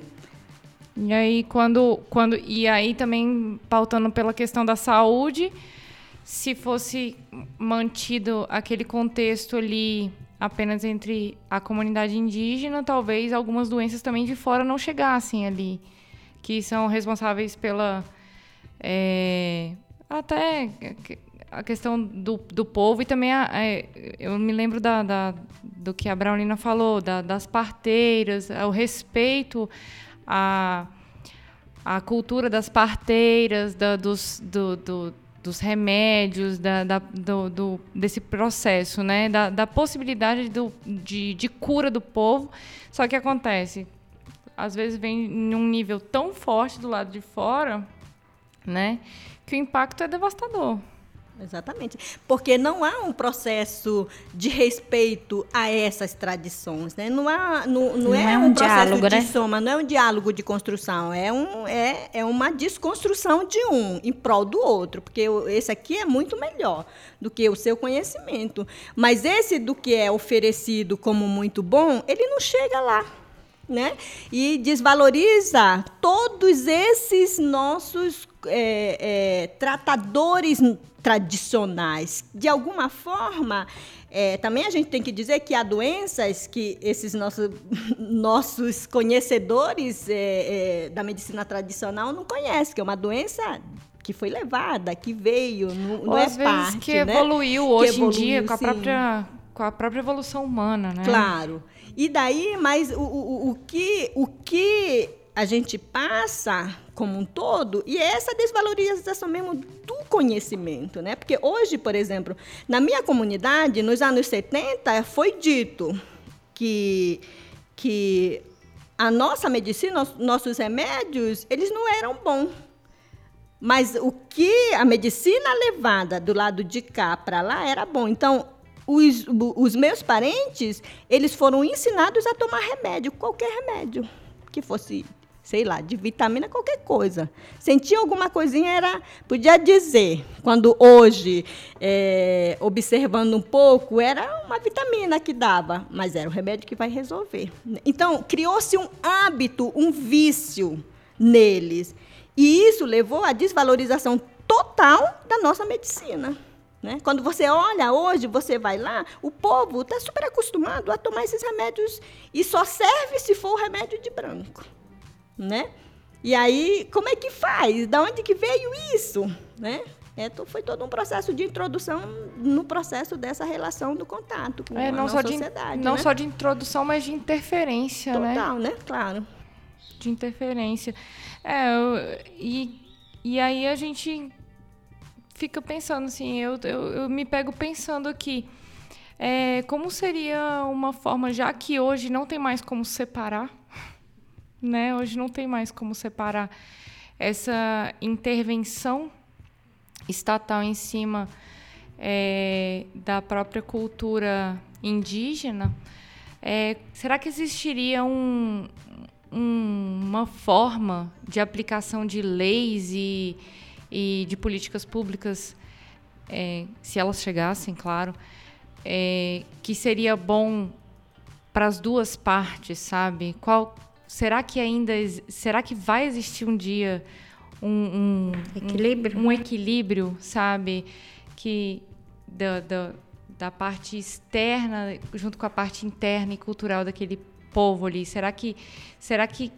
E aí, quando, quando. E aí também pautando pela questão da saúde se fosse mantido aquele contexto ali apenas entre a comunidade indígena, talvez algumas doenças também de fora não chegassem ali, que são responsáveis pela é, até a questão do, do povo e também a, é, eu me lembro da, da, do que a Braunina falou, da, das parteiras, o respeito à, à cultura das parteiras, da, dos, do, do, dos remédios, da, da do, do, desse processo, né? da, da possibilidade do, de, de cura do povo. Só que acontece, às vezes vem num nível tão forte do lado de fora, né? que o impacto é devastador. Exatamente. Porque não há um processo de respeito a essas tradições. Né? Não, há, não, não, não é, é, um, um diálogo, de né? soma, não é um diálogo de construção, é, um, é, é uma desconstrução de um em prol do outro. Porque esse aqui é muito melhor do que o seu conhecimento. Mas esse do que é oferecido como muito bom, ele não chega lá. Né? E desvaloriza todos esses nossos é, é, tratadores tradicionais. De alguma forma, é, também a gente tem que dizer que há doenças que esses nossos, nossos conhecedores é, é, da medicina tradicional não conhecem, que é uma doença que foi levada, que veio, não, não é parte, que né? evoluiu hoje evoluiu, em dia com a própria com a própria evolução humana, né? Claro. E daí, mas o, o, o que o que a gente passa como um todo, e é essa desvalorização mesmo do conhecimento, né? Porque hoje, por exemplo, na minha comunidade, nos anos 70, foi dito que, que a nossa medicina, nossos remédios, eles não eram bons. Mas o que a medicina levada do lado de cá para lá era bom. Então, os, os meus parentes, eles foram ensinados a tomar remédio, qualquer remédio que fosse sei lá, de vitamina, qualquer coisa. Sentia alguma coisinha, era, podia dizer. Quando hoje, é, observando um pouco, era uma vitamina que dava, mas era o remédio que vai resolver. Então, criou-se um hábito, um vício neles. E isso levou à desvalorização total da nossa medicina. Né? Quando você olha hoje, você vai lá, o povo está super acostumado a tomar esses remédios e só serve se for o remédio de branco né? E aí, como é que faz? Da onde que veio isso, né? É, foi todo um processo de introdução no processo dessa relação do contato com é, a não nossa só sociedade. De, não né? só de introdução, mas de interferência, Total, né? Total, né? Claro. De interferência. É, eu, e, e aí a gente fica pensando assim, eu, eu, eu me pego pensando aqui, é, como seria uma forma, já que hoje não tem mais como separar, né? Hoje não tem mais como separar essa intervenção estatal em cima é, da própria cultura indígena. É, será que existiria um, um, uma forma de aplicação de leis e, e de políticas públicas, é, se elas chegassem, claro, é, que seria bom para as duas partes, sabe? Qual será que ainda será que vai existir um dia um, um equilíbrio, um, um equilíbrio, sabe, que da, da, da parte externa junto com a parte interna e cultural daquele povo ali. Será que será que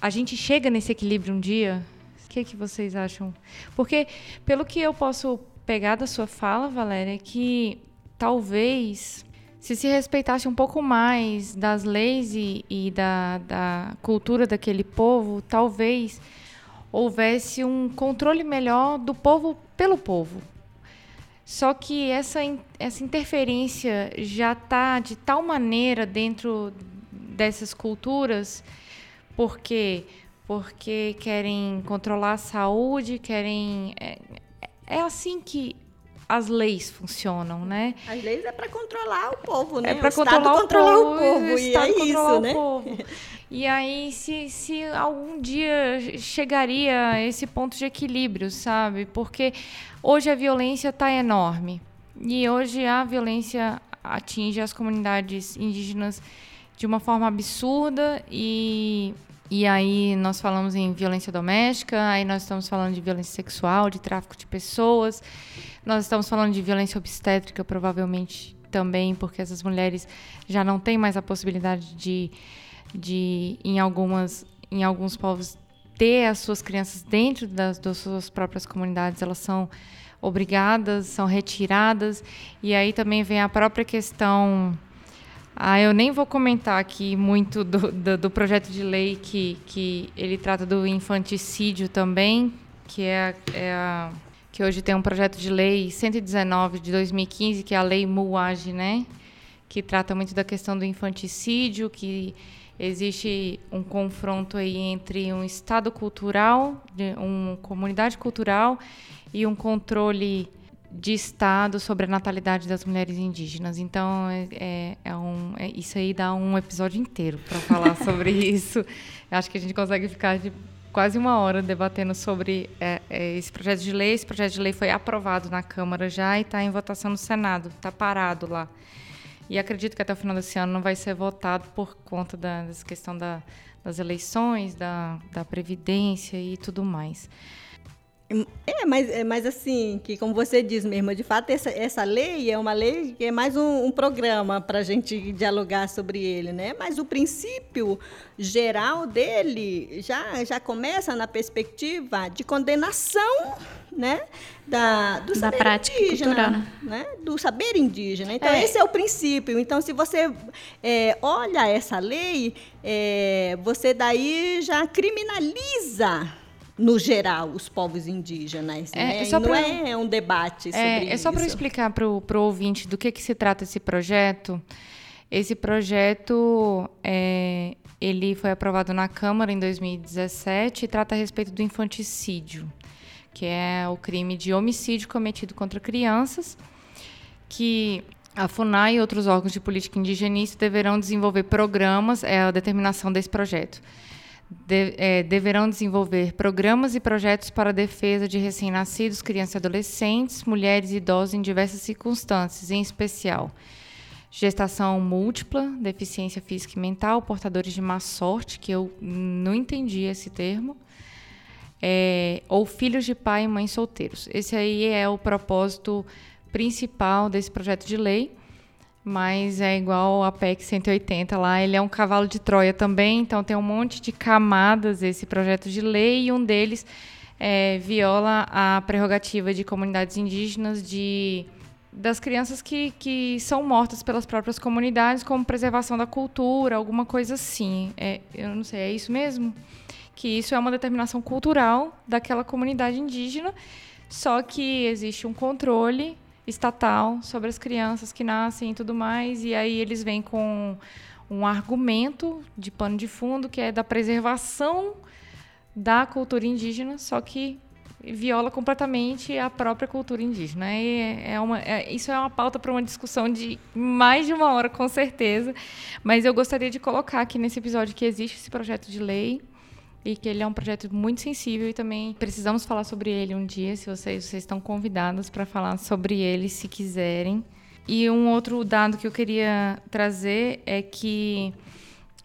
a gente chega nesse equilíbrio um dia? O que, que vocês acham? Porque pelo que eu posso pegar da sua fala, Valéria, é que talvez se se respeitasse um pouco mais das leis e, e da, da cultura daquele povo, talvez houvesse um controle melhor do povo pelo povo. Só que essa, essa interferência já está de tal maneira dentro dessas culturas, porque porque querem controlar a saúde, querem é, é assim que as leis funcionam, né? As leis é para controlar o povo, né? É para controlar, o povo, o povo, o e é isso, né? Povo. E aí, se, se algum dia chegaria a esse ponto de equilíbrio, sabe? Porque hoje a violência está enorme. E hoje a violência atinge as comunidades indígenas de uma forma absurda e, E aí nós falamos em violência doméstica, aí nós estamos falando de violência sexual, de tráfico de pessoas, nós estamos falando de violência obstétrica, provavelmente também, porque essas mulheres já não têm mais a possibilidade de, de em, algumas, em alguns povos, ter as suas crianças dentro das, das suas próprias comunidades, elas são obrigadas, são retiradas, e aí também vem a própria questão ah, eu nem vou comentar aqui muito do, do, do, projeto de lei que, que ele trata do infanticídio também, que é, é a, que hoje tem um projeto de lei 119 de 2015, que é a lei MUAGE, né? Que trata muito da questão do infanticídio, que existe um confronto aí entre um estado cultural, uma comunidade cultural e um controle de Estado sobre a natalidade das mulheres indígenas. Então, é, é, é um, é, isso aí dá um episódio inteiro para falar sobre isso. Acho que a gente consegue ficar de quase uma hora debatendo sobre é, é, esse projeto de lei. Esse projeto de lei foi aprovado na Câmara já e está em votação no Senado, está parado lá. E acredito que até o final desse ano não vai ser votado por conta da, dessa questão da, das eleições, da, da Previdência e tudo mais. É, mas, é, mas assim, que como você diz mesmo, de fato, essa, essa lei é uma lei que é mais um, um programa para a gente dialogar sobre ele, né? Mas o princípio geral dele já, já começa na perspectiva de condenação né, da, do da prática indígena, cultural, né? né? do saber indígena. Então, é. esse é o princípio. Então, se você é, olha essa lei, é, você daí já criminaliza no geral, os povos indígenas. É, né? é não pra, é um debate sobre é, isso. É só para explicar para o ouvinte do que, que se trata esse projeto. Esse projeto é, ele foi aprovado na Câmara em 2017 e trata a respeito do infanticídio, que é o crime de homicídio cometido contra crianças, que a FUNAI e outros órgãos de política indigenista deverão desenvolver programas, é a determinação desse projeto de, é, deverão desenvolver programas e projetos para a defesa de recém-nascidos, crianças e adolescentes, mulheres e idosos em diversas circunstâncias, em especial gestação múltipla, deficiência física e mental, portadores de má sorte, que eu não entendi esse termo, é, ou filhos de pai e mãe solteiros. Esse aí é o propósito principal desse projeto de lei mas é igual a PEC 180 lá, ele é um cavalo de Troia também, então tem um monte de camadas esse projeto de lei e um deles é, viola a prerrogativa de comunidades indígenas de das crianças que, que são mortas pelas próprias comunidades como preservação da cultura, alguma coisa assim. É, eu não sei, é isso mesmo? Que isso é uma determinação cultural daquela comunidade indígena, só que existe um controle estatal sobre as crianças que nascem e tudo mais, e aí eles vêm com um argumento de pano de fundo que é da preservação da cultura indígena, só que viola completamente a própria cultura indígena. E é uma, é, isso é uma pauta para uma discussão de mais de uma hora, com certeza. Mas eu gostaria de colocar aqui nesse episódio que existe esse projeto de lei e que ele é um projeto muito sensível e também precisamos falar sobre ele um dia, se vocês, vocês estão convidados para falar sobre ele se quiserem. E um outro dado que eu queria trazer é que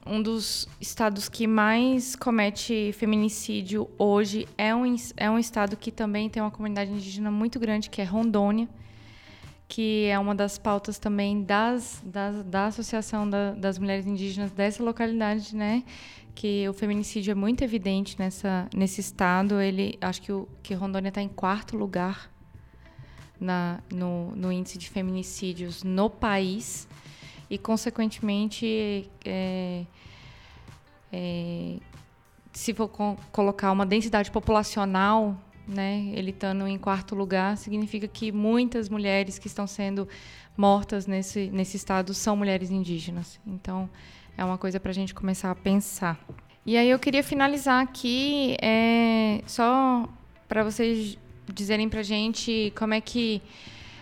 um dos estados que mais comete feminicídio hoje é um, é um estado que também tem uma comunidade indígena muito grande, que é Rondônia, que é uma das pautas também das, das da Associação da, das Mulheres Indígenas dessa localidade, né? que o feminicídio é muito evidente nessa, nesse estado. Ele, acho que, o, que Rondônia está em quarto lugar na, no, no, índice de feminicídios no país e, consequentemente, é, é, se for colocar uma densidade populacional, né, ele estando em quarto lugar, significa que muitas mulheres que estão sendo mortas nesse, nesse estado são mulheres indígenas. Então, é uma coisa para a gente começar a pensar. E aí eu queria finalizar aqui é, só para vocês dizerem para a gente como é que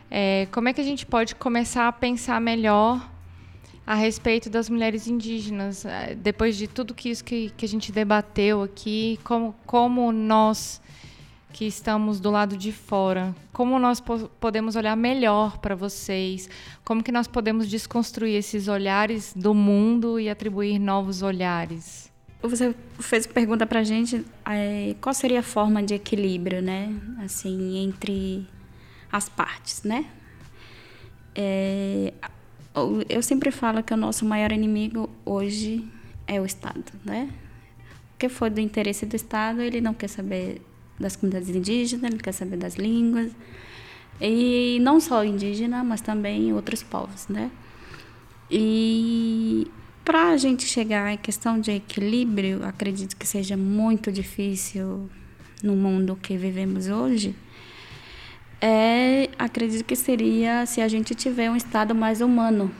é, como é que a gente pode começar a pensar melhor a respeito das mulheres indígenas é, depois de tudo que isso que, que a gente debateu aqui como como nós que estamos do lado de fora, como nós po podemos olhar melhor para vocês, como que nós podemos desconstruir esses olhares do mundo e atribuir novos olhares. você fez pergunta para a gente é, qual seria a forma de equilíbrio, né? Assim, entre as partes, né? É, eu sempre falo que o nosso maior inimigo hoje é o Estado, né? O que for do interesse do Estado, ele não quer saber das comunidades indígenas, ele quer saber das línguas, e não só indígena, mas também outros povos, né? E para a gente chegar à questão de equilíbrio, acredito que seja muito difícil no mundo que vivemos hoje. É, acredito que seria se a gente tiver um estado mais humano,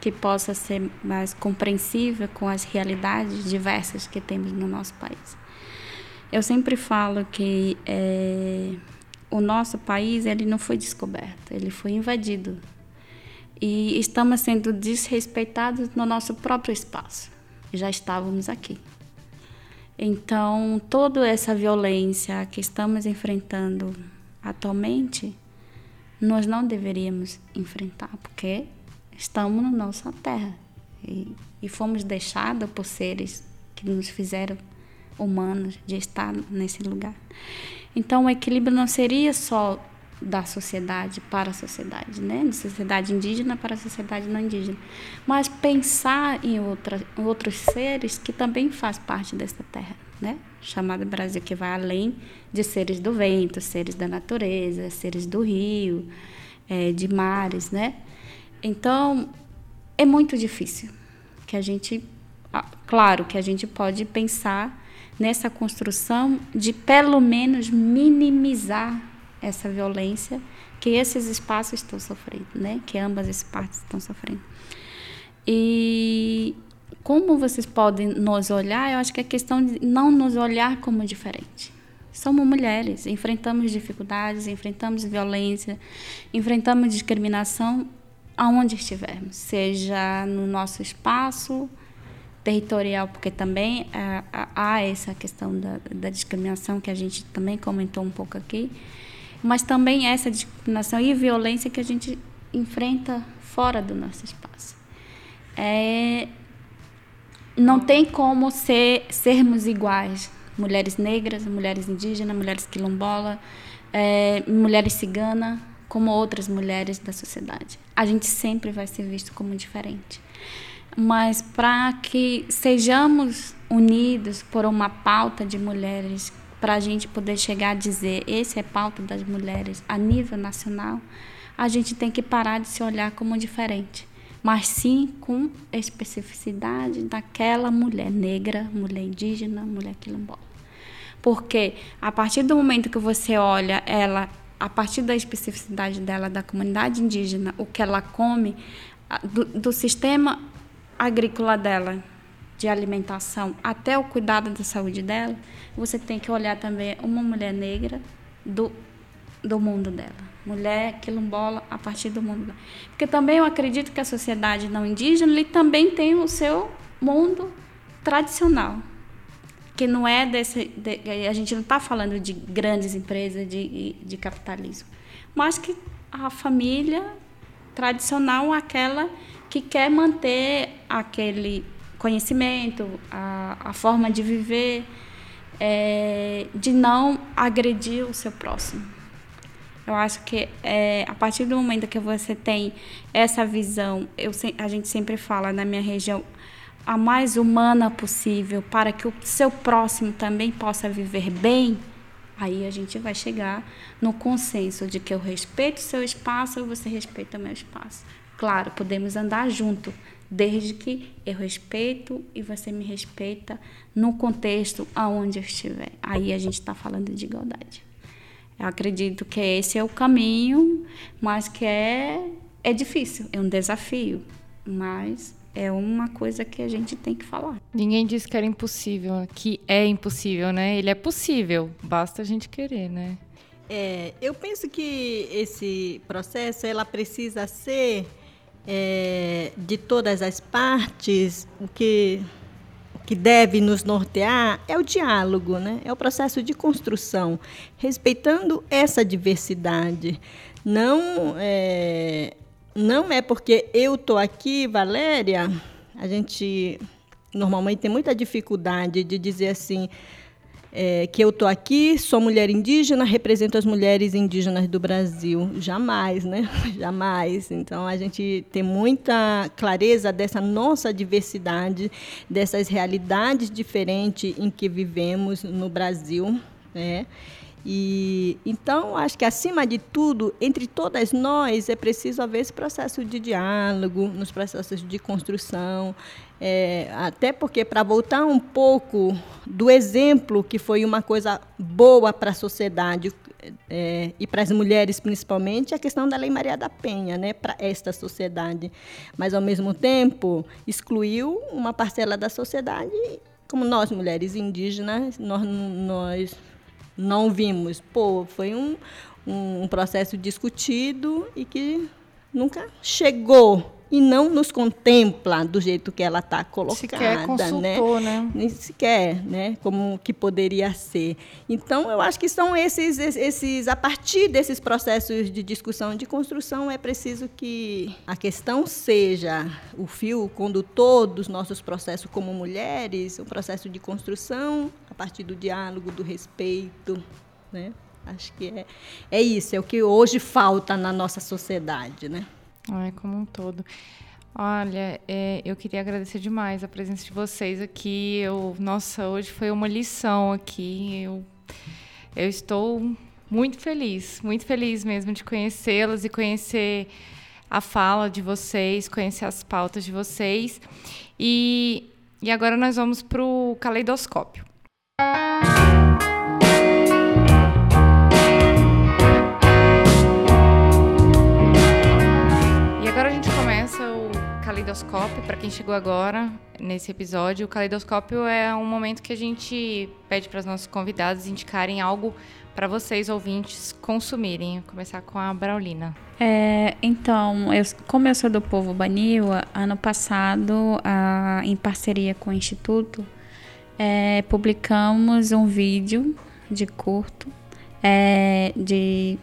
que possa ser mais compreensível com as realidades diversas que temos no nosso país. Eu sempre falo que é, o nosso país ele não foi descoberto, ele foi invadido. E estamos sendo desrespeitados no nosso próprio espaço. Já estávamos aqui. Então, toda essa violência que estamos enfrentando atualmente, nós não deveríamos enfrentar, porque estamos na nossa terra e, e fomos deixados por seres que nos fizeram humanos de estar nesse lugar. Então, o equilíbrio não seria só da sociedade para a sociedade, né? Da sociedade indígena para a sociedade não indígena, mas pensar em, outra, outros seres que também faz parte dessa terra, né? Chamada Brasil, que vai além de seres do vento, seres da natureza, seres do rio, é, de mares, né? Então, é muito difícil que a gente, claro, que a gente pode pensar nessa construção de pelo menos minimizar essa violência que esses espaços estão sofrendo, né? Que ambas as partes estão sofrendo. E como vocês podem nos olhar, eu acho que é questão de não nos olhar como diferente. Somos mulheres, enfrentamos dificuldades, enfrentamos violência, enfrentamos discriminação aonde estivermos, seja no nosso espaço, territorial, porque também é, há essa questão da, da, discriminação que a gente também comentou um pouco aqui, mas também essa discriminação e violência que a gente enfrenta fora do nosso espaço. É, não tem como ser, sermos iguais, mulheres negras, mulheres indígenas, mulheres quilombolas, é, mulheres ciganas, como outras mulheres da sociedade. A gente sempre vai ser visto como diferente mas para que sejamos unidos por uma pauta de mulheres, para a gente poder chegar a dizer esse é pauta das mulheres a nível nacional, a gente tem que parar de se olhar como diferente, mas sim com especificidade daquela mulher negra, mulher indígena, mulher quilombola. Porque a partir do momento que você olha ela, a partir da especificidade dela, da comunidade indígena, o que ela come, do, do sistema agrícola dela, de alimentação, até o cuidado da saúde dela, você tem que olhar também uma mulher negra do, do mundo dela. Mulher quilombola a partir do mundo dela. Porque também eu acredito que a sociedade não indígena também tem o seu mundo tradicional. Que não é desse. De, a gente não está falando de grandes empresas, de, de capitalismo. Mas que a família tradicional, aquela que quer manter aquele conhecimento, a, a forma de viver, é, de não agredir o seu próximo. Eu acho que é, a partir do momento que você tem essa visão, eu, a gente sempre fala na minha região, a mais humana possível, para que o seu próximo também possa viver bem, aí a gente vai chegar no consenso de que eu respeito o seu espaço e você respeita o meu espaço. Claro, podemos andar junto, desde que eu respeito e você me respeita no contexto aonde eu estiver. Aí a gente está falando de igualdade. Eu acredito que esse é o caminho, mas que é, é difícil, é um desafio, mas é uma coisa que a gente tem que falar. Ninguém disse que era impossível, que é impossível, né? Ele é possível, basta a gente querer, né? É, eu penso que esse processo ela precisa ser é, de todas as partes, o que, o que deve nos nortear é o diálogo, né? é o processo de construção, respeitando essa diversidade. Não é, não é porque eu estou aqui, Valéria, a gente normalmente têm muita dificuldade de dizer assim, é, que eu estou aqui, sou mulher indígena, represento as mulheres indígenas do Brasil. Jamais, né? Jamais. Então, a gente tem muita clareza dessa nossa diversidade, dessas realidades diferentes em que vivemos no Brasil, né? E então acho que acima de tudo, entre todas nós é preciso haver esse processo de diálogo, nos processos de construção, é, até porque para voltar um pouco do exemplo que foi uma coisa boa para a sociedade é, e para as mulheres principalmente, a questão da Lei Maria da Penha, né, para esta sociedade, mas ao mesmo tempo excluiu uma parcela da sociedade, como nós mulheres indígenas, nós, nós não vimos. Pô, foi um, um processo discutido e que nunca chegou e não nos contempla do jeito que ela está colocada, sequer consultou, né? né? Nem sequer, né? Como que poderia ser. Então, eu acho que são esses, esses, a partir desses processos de discussão, de construção, é preciso que a questão seja o fio condutor dos nossos processos como mulheres, o processo de construção a partir do diálogo, do respeito, né? Acho que é, é isso, é o que hoje falta na nossa sociedade, né? Ai, como um todo. Olha, é, eu queria agradecer demais a presença de vocês aqui. Eu, nossa, hoje foi uma lição aqui. Eu, eu estou muito feliz, muito feliz mesmo de conhecê-las e conhecer a fala de vocês, conhecer as pautas de vocês. E, e agora nós vamos para o caleidoscópio. Caleidoscópio, para quem chegou agora nesse episódio, o caleidoscópio é um momento que a gente pede para os nossos convidados indicarem algo para vocês, ouvintes, consumirem. Vou começar com a Braulina. É, então, eu, como eu sou do povo Baniwa, ano passado, a, em parceria com o Instituto, é, publicamos um vídeo de curto, é, de,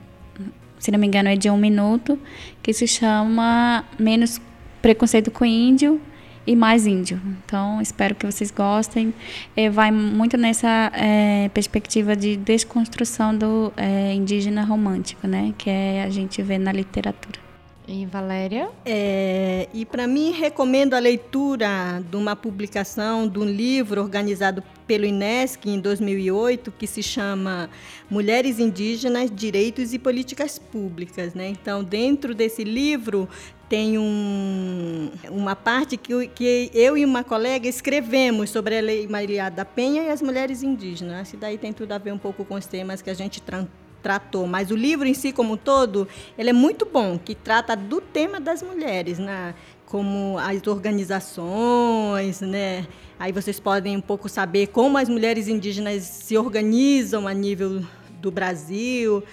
se não me engano, é de um minuto, que se chama Menos preconceito com índio e mais índio. Então, espero que vocês gostem. É, vai muito nessa é, perspectiva de desconstrução do é, indígena romântico, né? Que é a gente vê na literatura. E Valéria? É, e para mim, recomendo a leitura de uma publicação de um livro organizado pelo INESC em 2008, que se chama Mulheres Indígenas, Direitos e Políticas Públicas. Né? Então, dentro desse livro, tem um, uma parte que, que eu e uma colega escrevemos sobre a Lei Maria da Penha e as mulheres indígenas. Isso daí tem tudo a ver um pouco com os temas que a gente tratou, mas o livro em si como um todo, ele é muito bom, que trata do tema das mulheres, né? como as organizações, né? Aí vocês podem um pouco saber como as mulheres indígenas se organizam a nível do Brasil.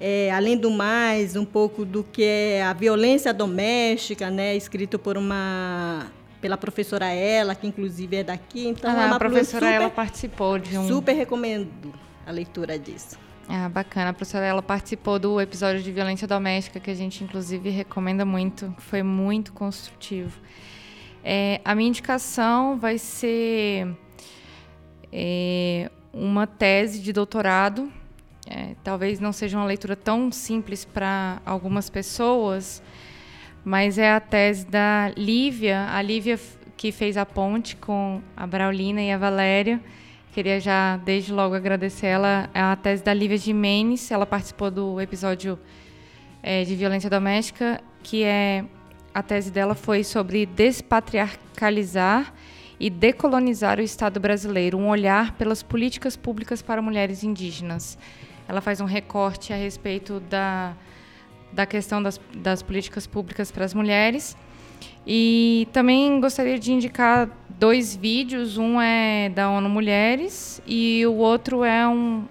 É, além do mais, um pouco do que é a violência doméstica, né? Escrito por uma pela professora ela, que inclusive é daqui. Então, ah, é a professora super, ela participou de um. Super recomendo a leitura disso. Ah, bacana. A professora ela participou do episódio de violência doméstica, que a gente inclusive recomenda muito, foi muito construtivo. É, a minha indicação vai ser é, uma tese de doutorado. É, talvez não seja uma leitura tão simples para algumas pessoas, mas é a tese da Lívia, a Lívia que fez a ponte com a Braulina e a Valéria Queria já, desde logo, agradecer ela. A tese da Lívia Jimenez. Ela participou do episódio é, de violência doméstica, que é a tese dela foi sobre despatriarcalizar e decolonizar o Estado brasileiro, um olhar pelas políticas públicas para mulheres indígenas. Ela faz um recorte a respeito da, da questão das, das políticas públicas para as mulheres. E também gostaria de indicar dois vídeos, um é da ONU Mulheres e o outro é um,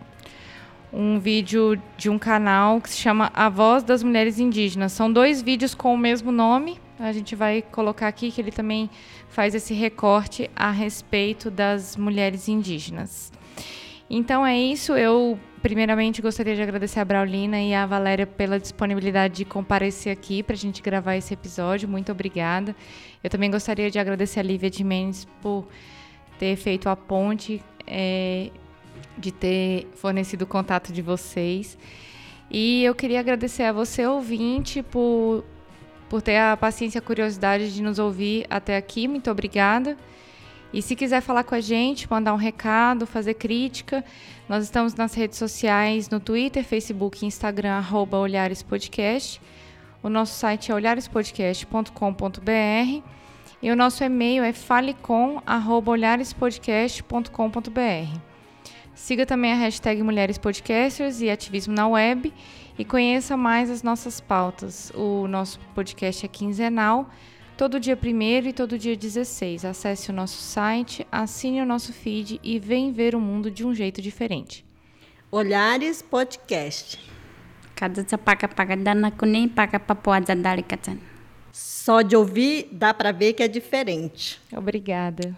um vídeo de um canal que se chama A Voz das Mulheres Indígenas. São dois vídeos com o mesmo nome. A gente vai colocar aqui que ele também faz esse recorte a respeito das mulheres indígenas. Então é isso. Eu primeiramente, gostaria de agradecer a Braulina e a Valéria pela disponibilidade de comparecer aqui para a gente gravar esse episódio. Muito obrigada. Eu também gostaria de agradecer a Lívia de Mendes por ter feito a ponte, é, de ter fornecido o contato de vocês. E eu queria agradecer a você, ouvinte, por, por ter a paciência e a curiosidade de nos ouvir até aqui. Muito obrigada. E se quiser falar com a gente, mandar um recado, fazer crítica, nós estamos nas redes sociais, no Twitter, Facebook Instagram, arroba Olhares Podcast. O nosso site é olharespodcast.com.br e o nosso e-mail é falecom.olharespodcast.com.br. Siga também a hashtag Mulheres Podcasters e Ativismo na Web e conheça mais as nossas pautas. O nosso podcast é quinzenal todo dia 1 e todo dia 16. Acesse o nosso site, assine o nosso feed e vem ver o mundo de um jeito diferente. Olhares Podcast. Cada paga paga dana kuning paga papuada Só de ouvir dá para ver que é diferente. Obrigada.